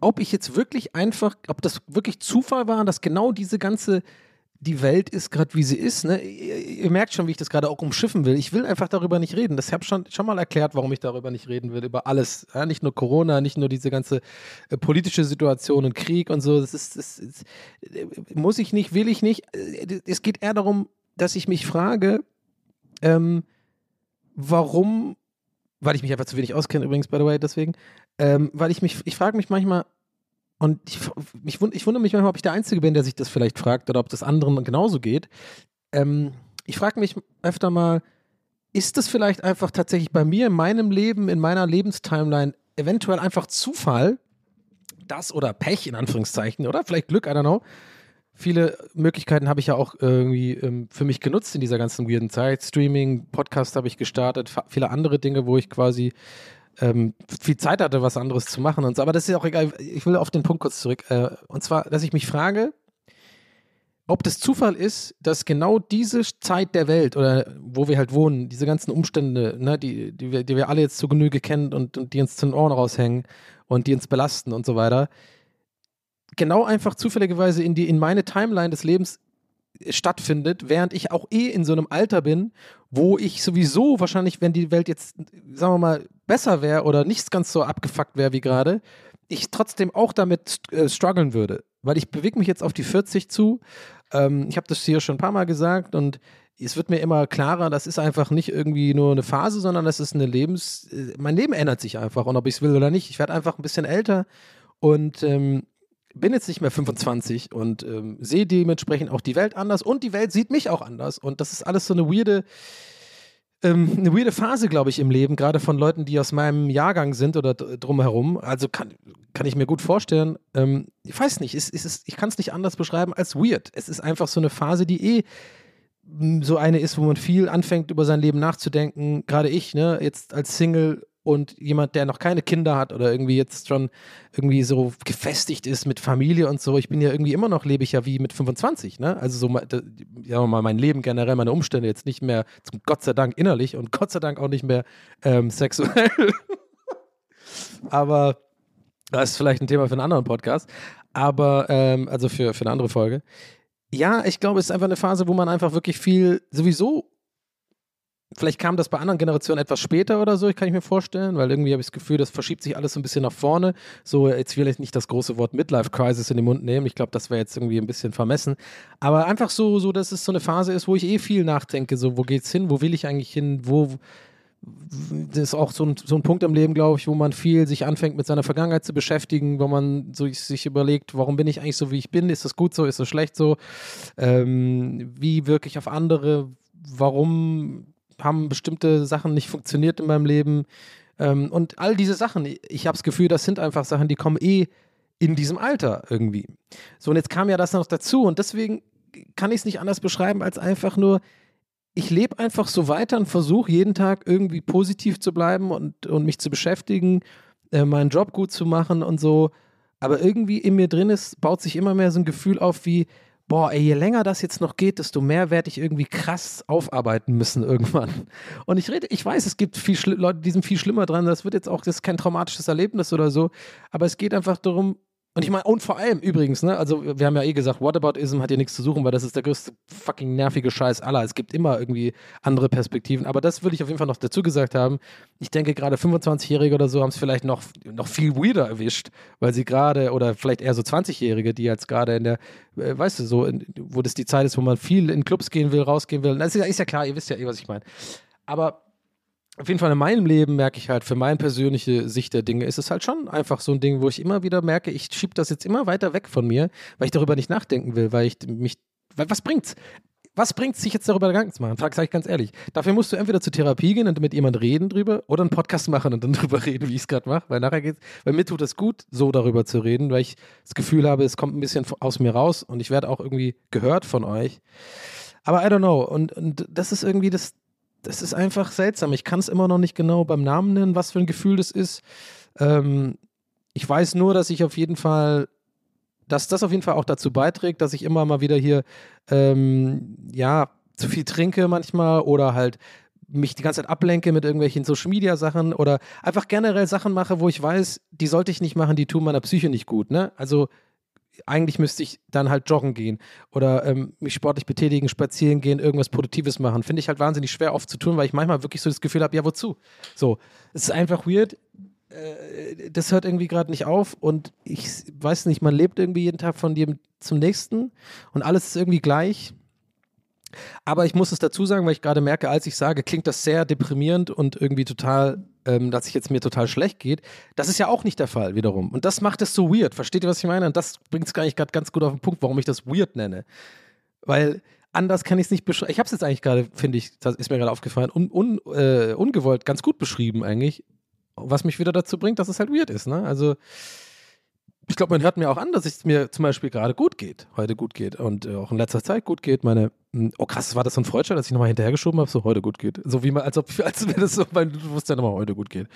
ob ich jetzt wirklich einfach, ob das wirklich Zufall war, dass genau diese ganze die Welt ist gerade wie sie ist. Ne? Ihr, ihr, merkt schon, wie ich das gerade auch umschiffen will. Ich will einfach darüber nicht reden. Das habe ich schon, schon mal erklärt, warum ich darüber nicht reden will. Über alles. Ja? Nicht nur Corona, nicht nur diese ganze äh, politische Situation und Krieg und so. Das ist, das ist, äh, muss ich nicht, will ich nicht. Äh, es geht eher darum, dass ich mich frage, ähm, warum weil ich mich einfach zu wenig auskenne, übrigens, by the way, deswegen, ähm, weil ich mich, ich frage mich manchmal, und ich, mich, ich wundere mich manchmal, ob ich der Einzige bin, der sich das vielleicht fragt oder ob das anderen genauso geht. Ähm, ich frage mich öfter mal, ist das vielleicht einfach tatsächlich bei mir in meinem Leben, in meiner Lebenstimeline eventuell einfach Zufall, das oder Pech in Anführungszeichen oder vielleicht Glück, I don't know, viele Möglichkeiten habe ich ja auch irgendwie ähm, für mich genutzt in dieser ganzen weirden Zeit. Streaming, Podcast habe ich gestartet, viele andere Dinge, wo ich quasi ähm, viel Zeit hatte, was anderes zu machen und so. Aber das ist auch egal. Ich will auf den Punkt kurz zurück. Äh, und zwar, dass ich mich frage, ob das Zufall ist, dass genau diese Zeit der Welt oder wo wir halt wohnen, diese ganzen Umstände, ne, die, die, wir, die wir alle jetzt zu Genüge kennen und, und die uns zu den Ohren raushängen und die uns belasten und so weiter, genau einfach zufälligerweise in, die, in meine Timeline des Lebens stattfindet, während ich auch eh in so einem Alter bin, wo ich sowieso wahrscheinlich, wenn die Welt jetzt, sagen wir mal, besser wäre oder nicht ganz so abgefuckt wäre wie gerade, ich trotzdem auch damit äh, strugglen würde. Weil ich bewege mich jetzt auf die 40 zu. Ähm, ich habe das hier schon ein paar Mal gesagt und es wird mir immer klarer, das ist einfach nicht irgendwie nur eine Phase, sondern das ist eine Lebens. Äh, mein Leben ändert sich einfach und ob ich es will oder nicht. Ich werde einfach ein bisschen älter und ähm, bin jetzt nicht mehr 25 und ähm, sehe dementsprechend auch die Welt anders und die Welt sieht mich auch anders. Und das ist alles so eine weirde, ähm, eine weirde Phase, glaube ich, im Leben, gerade von Leuten, die aus meinem Jahrgang sind oder drumherum. Also kann, kann ich mir gut vorstellen. Ähm, ich weiß nicht, es, es ist, ich kann es nicht anders beschreiben als weird. Es ist einfach so eine Phase, die eh so eine ist, wo man viel anfängt, über sein Leben nachzudenken. Gerade ich, ne, jetzt als Single und jemand, der noch keine Kinder hat oder irgendwie jetzt schon irgendwie so gefestigt ist mit Familie und so, ich bin ja irgendwie immer noch, lebe ich ja wie mit 25, ne? Also so, ja mal mein Leben generell, meine Umstände jetzt nicht mehr, zum Gott sei Dank innerlich und Gott sei Dank auch nicht mehr ähm, sexuell. Aber das ist vielleicht ein Thema für einen anderen Podcast. Aber, ähm, also für, für eine andere Folge. Ja, ich glaube, es ist einfach eine Phase, wo man einfach wirklich viel sowieso Vielleicht kam das bei anderen Generationen etwas später oder so, kann ich mir vorstellen, weil irgendwie habe ich das Gefühl, das verschiebt sich alles so ein bisschen nach vorne. So, jetzt will ich nicht das große Wort Midlife Crisis in den Mund nehmen. Ich glaube, das wäre jetzt irgendwie ein bisschen vermessen. Aber einfach so, so, dass es so eine Phase ist, wo ich eh viel nachdenke. So, wo geht's hin? Wo will ich eigentlich hin? Wo, das ist auch so ein, so ein Punkt im Leben, glaube ich, wo man viel sich anfängt mit seiner Vergangenheit zu beschäftigen, wo man so sich überlegt, warum bin ich eigentlich so, wie ich bin? Ist das gut so? Ist das schlecht so? Ähm, wie wirke ich auf andere? Warum haben bestimmte Sachen nicht funktioniert in meinem Leben. Ähm, und all diese Sachen, ich habe das Gefühl, das sind einfach Sachen, die kommen eh in diesem Alter irgendwie. So, und jetzt kam ja das noch dazu und deswegen kann ich es nicht anders beschreiben als einfach nur, ich lebe einfach so weiter und versuche jeden Tag irgendwie positiv zu bleiben und, und mich zu beschäftigen, äh, meinen Job gut zu machen und so. Aber irgendwie in mir drin ist, baut sich immer mehr so ein Gefühl auf wie, boah, ey, je länger das jetzt noch geht, desto mehr werde ich irgendwie krass aufarbeiten müssen irgendwann. Und ich rede, ich weiß, es gibt viel Leute, die sind viel schlimmer dran. Das wird jetzt auch, das ist kein traumatisches Erlebnis oder so. Aber es geht einfach darum, und ich meine, und vor allem übrigens, ne, also wir haben ja eh gesagt, Whataboutism hat hier nichts zu suchen, weil das ist der größte fucking nervige Scheiß aller. Es gibt immer irgendwie andere Perspektiven. Aber das würde ich auf jeden Fall noch dazu gesagt haben. Ich denke, gerade 25-Jährige oder so haben es vielleicht noch, noch viel weirder erwischt, weil sie gerade, oder vielleicht eher so 20-Jährige, die jetzt gerade in der, äh, weißt du, so, in, wo das die Zeit ist, wo man viel in Clubs gehen will, rausgehen will. Das ist ist ja klar, ihr wisst ja eh, was ich meine. Aber auf jeden Fall in meinem Leben merke ich halt, für meine persönliche Sicht der Dinge ist es halt schon einfach so ein Ding, wo ich immer wieder merke, ich schiebe das jetzt immer weiter weg von mir, weil ich darüber nicht nachdenken will, weil ich mich, weil was bringt's? Was bringt sich jetzt darüber Gedanken zu machen? Frag, sag ich ganz ehrlich. Dafür musst du entweder zur Therapie gehen und mit jemand reden drüber oder einen Podcast machen und dann drüber reden, wie ich es gerade mache. Weil nachher geht's, weil mir tut es gut, so darüber zu reden, weil ich das Gefühl habe, es kommt ein bisschen aus mir raus und ich werde auch irgendwie gehört von euch. Aber I don't know. Und, und das ist irgendwie das, das ist einfach seltsam. Ich kann es immer noch nicht genau beim Namen nennen, was für ein Gefühl das ist. Ähm, ich weiß nur, dass ich auf jeden Fall, dass das auf jeden Fall auch dazu beiträgt, dass ich immer mal wieder hier, ähm, ja, zu viel trinke manchmal oder halt mich die ganze Zeit ablenke mit irgendwelchen Social Media Sachen oder einfach generell Sachen mache, wo ich weiß, die sollte ich nicht machen, die tun meiner Psyche nicht gut. Ne? Also eigentlich müsste ich dann halt joggen gehen oder ähm, mich sportlich betätigen, spazieren gehen, irgendwas Produktives machen. Finde ich halt wahnsinnig schwer oft zu tun, weil ich manchmal wirklich so das Gefühl habe, ja, wozu? So, es ist einfach weird. Äh, das hört irgendwie gerade nicht auf und ich weiß nicht, man lebt irgendwie jeden Tag von dem zum nächsten und alles ist irgendwie gleich. Aber ich muss es dazu sagen, weil ich gerade merke, als ich sage, klingt das sehr deprimierend und irgendwie total ähm, dass es jetzt mir total schlecht geht. Das ist ja auch nicht der Fall wiederum. Und das macht es so weird. Versteht ihr, was ich meine? Und das bringt es gar nicht gerade ganz gut auf den Punkt, warum ich das weird nenne. Weil anders kann ich es nicht beschreiben. Ich habe es jetzt eigentlich gerade, finde ich, das ist mir gerade aufgefallen, un, un, äh, ungewollt ganz gut beschrieben eigentlich. Was mich wieder dazu bringt, dass es halt weird ist. Ne? Also ich glaube, man hört mir auch an, dass es mir zum Beispiel gerade gut geht, heute gut geht und äh, auch in letzter Zeit gut geht. Meine, hm, oh krass, war das so ein Freudschein, dass ich nochmal hinterhergeschoben habe, so heute gut geht. So wie man, als ob, als wäre das so, wusstest ja nochmal heute gut geht.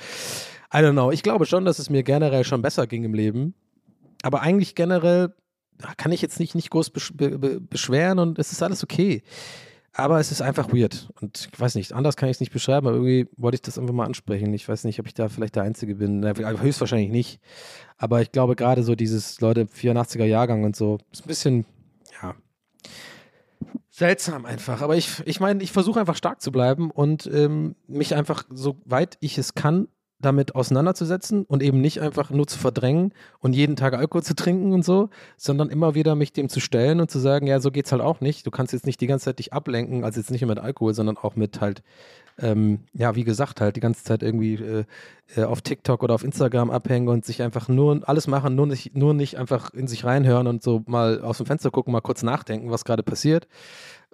I don't know. Ich glaube schon, dass es mir generell schon besser ging im Leben. Aber eigentlich generell kann ich jetzt nicht, nicht groß besch be beschweren und es ist alles okay. Aber es ist einfach weird. Und ich weiß nicht, anders kann ich es nicht beschreiben, aber irgendwie wollte ich das einfach mal ansprechen. Ich weiß nicht, ob ich da vielleicht der Einzige bin. Höchstwahrscheinlich nicht. Aber ich glaube, gerade so dieses Leute 84er Jahrgang und so, ist ein bisschen, ja, seltsam einfach. Aber ich, ich meine, ich versuche einfach stark zu bleiben und ähm, mich einfach, so weit ich es kann, damit auseinanderzusetzen und eben nicht einfach nur zu verdrängen und jeden Tag Alkohol zu trinken und so, sondern immer wieder mich dem zu stellen und zu sagen, ja, so geht's halt auch nicht. Du kannst jetzt nicht die ganze Zeit dich ablenken, also jetzt nicht nur mit Alkohol, sondern auch mit halt, ähm, ja, wie gesagt, halt die ganze Zeit irgendwie äh, äh, auf TikTok oder auf Instagram abhängen und sich einfach nur alles machen, nur nicht, nur nicht einfach in sich reinhören und so mal aus dem Fenster gucken, mal kurz nachdenken, was gerade passiert,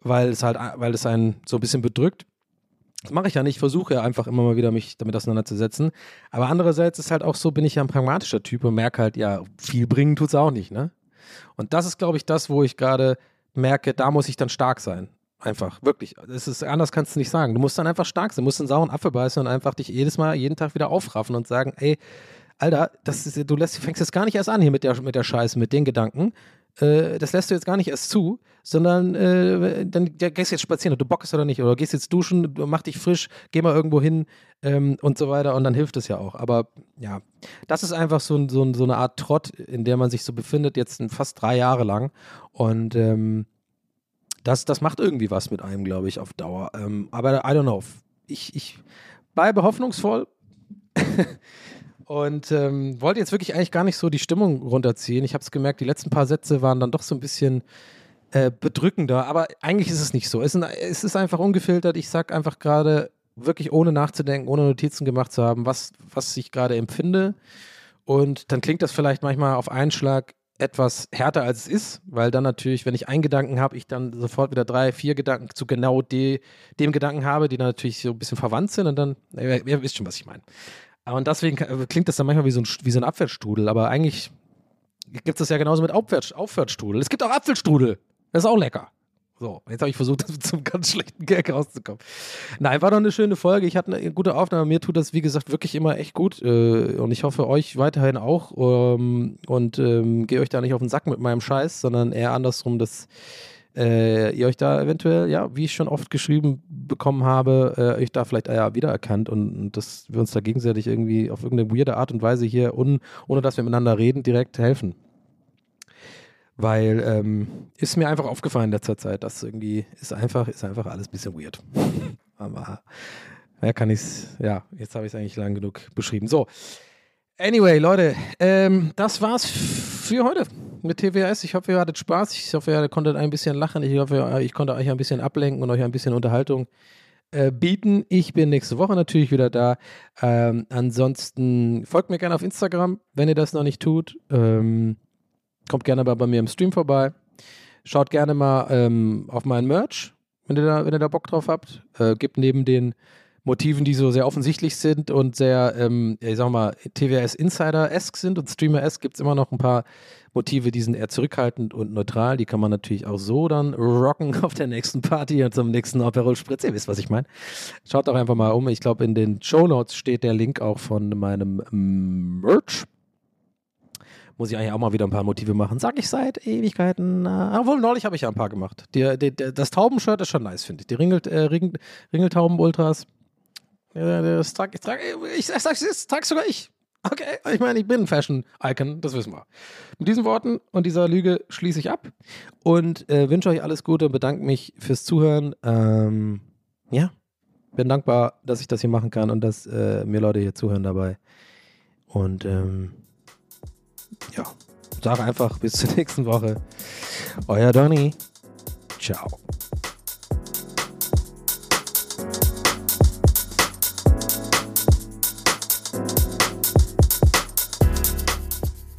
weil es halt, weil es einen so ein bisschen bedrückt. Das mache ich ja nicht, ich versuche ja einfach immer mal wieder mich damit auseinanderzusetzen. Aber andererseits ist halt auch so, bin ich ja ein pragmatischer Typ und merke halt, ja, viel bringen tut es auch nicht, ne? Und das ist, glaube ich, das, wo ich gerade merke, da muss ich dann stark sein. Einfach, wirklich. Das ist, anders kannst du nicht sagen. Du musst dann einfach stark sein, du musst einen sauren Apfel beißen und einfach dich jedes Mal, jeden Tag wieder aufraffen und sagen, ey, Alter, das ist, du lässt, fängst jetzt gar nicht erst an hier mit der, mit der Scheiße, mit den Gedanken. Äh, das lässt du jetzt gar nicht erst zu, sondern äh, dann ja, gehst jetzt spazieren, ob du Bock hast oder nicht, oder gehst jetzt duschen, du- mach dich frisch, geh mal irgendwo hin ähm, und so weiter und dann hilft es ja auch. Aber ja, das ist einfach so, so, so eine Art Trott, in der man sich so befindet, jetzt fast drei Jahre lang. Und ähm, das, das macht irgendwie was mit einem, glaube ich, auf Dauer. Ähm, aber I don't know. Ich, ich bleibe hoffnungsvoll und ähm, wollte jetzt wirklich eigentlich gar nicht so die Stimmung runterziehen. Ich habe es gemerkt, die letzten paar Sätze waren dann doch so ein bisschen äh, bedrückender. Aber eigentlich ist es nicht so. Es ist, einfach ungefiltert. Ich sage einfach gerade wirklich ohne nachzudenken, ohne Notizen gemacht zu haben, was, was ich gerade empfinde. Und dann klingt das vielleicht manchmal auf einen Schlag etwas härter als es ist, weil dann natürlich, wenn ich einen Gedanken habe, ich dann sofort wieder drei, vier Gedanken zu genau de, dem Gedanken habe, die dann natürlich so ein bisschen verwandt sind und dann, ihr, ihr wisst schon, was ich meine. Und deswegen ka- klingt das dann manchmal wie so ein, wie so ein Abwärtsstrudel, aber eigentlich gibt es das ja genauso mit Aufwärts, Aufwärtsstrudel. Es gibt auch Apfelstrudel. Das ist auch lecker. So, jetzt habe ich versucht, zum ganz schlechten Gag rauszukommen. Nein, war doch eine schöne Folge. Ich hatte eine gute Aufnahme. Mir tut das, wie gesagt, wirklich immer echt gut. Äh, und ich hoffe, euch weiterhin auch. Ähm, und ähm, gehe euch da nicht auf den Sack mit meinem Scheiß, sondern eher andersrum, dass äh, ihr euch da eventuell, ja, wie ich schon oft geschrieben bekommen habe, äh, euch da vielleicht ja, wiedererkannt und, und dass wir uns da gegenseitig irgendwie auf irgendeine weirde Art und Weise hier, un, ohne dass wir miteinander reden, direkt helfen. Weil ähm, ist mir einfach aufgefallen in letzter Zeit, dass irgendwie ist einfach, ist einfach alles ein bisschen weird. Aber ja, kann ich's, ja, jetzt habe ich es eigentlich lang genug beschrieben. So, anyway, Leute, ähm, das war's für heute mit TWS. Ich hoffe, ihr hattet Spaß. Ich hoffe, ihr konntet ein bisschen lachen. Ich hoffe, ich konnte euch ein bisschen ablenken und euch ein bisschen Unterhaltung äh, bieten. Ich bin nächste Woche natürlich wieder da. Ähm, ansonsten folgt mir gerne auf Instagram, wenn ihr das noch nicht tut. Ähm, kommt gerne mal bei mir im Stream vorbei. Schaut gerne mal ähm, auf meinen Merch, wenn ihr da, wenn ihr da Bock drauf habt. Äh, gibt neben den Motiven, die so sehr offensichtlich sind und sehr, ähm, ich sag mal, TWS Insider-esque sind und Streamer-esque, gibt es immer noch ein paar Motive, die sind eher zurückhaltend und neutral. Die kann man natürlich auch so dann rocken auf der nächsten Party und zum nächsten Aperol Spritz. Ihr wisst, was ich meine. Schaut doch einfach mal um. Ich glaube, in den Show Notes steht der Link auch von meinem ähm, Merch. Muss ich eigentlich auch mal wieder ein paar Motive machen. Sag ich seit Ewigkeiten. Äh, obwohl, neulich habe ich ja ein paar gemacht. Die, die, das Taubenshirt ist schon nice, finde ich. Die Ringel, äh, Ring, Ringeltauben-Ultras. Ja, das trag, ich trage, ich, ich sag's jetzt, trage sogar ich. Okay, ich meine, ich bin ein Fashion-Icon, das wissen wir. Mit diesen Worten und dieser Lüge schließe ich ab und äh, wünsche euch alles Gute und bedanke mich fürs Zuhören. Ähm, ja, bin dankbar, dass ich das hier machen kann und dass äh, mir Leute hier zuhören dabei. Und ähm, ja, sage einfach bis zur nächsten Woche. Euer Donny. Ciao.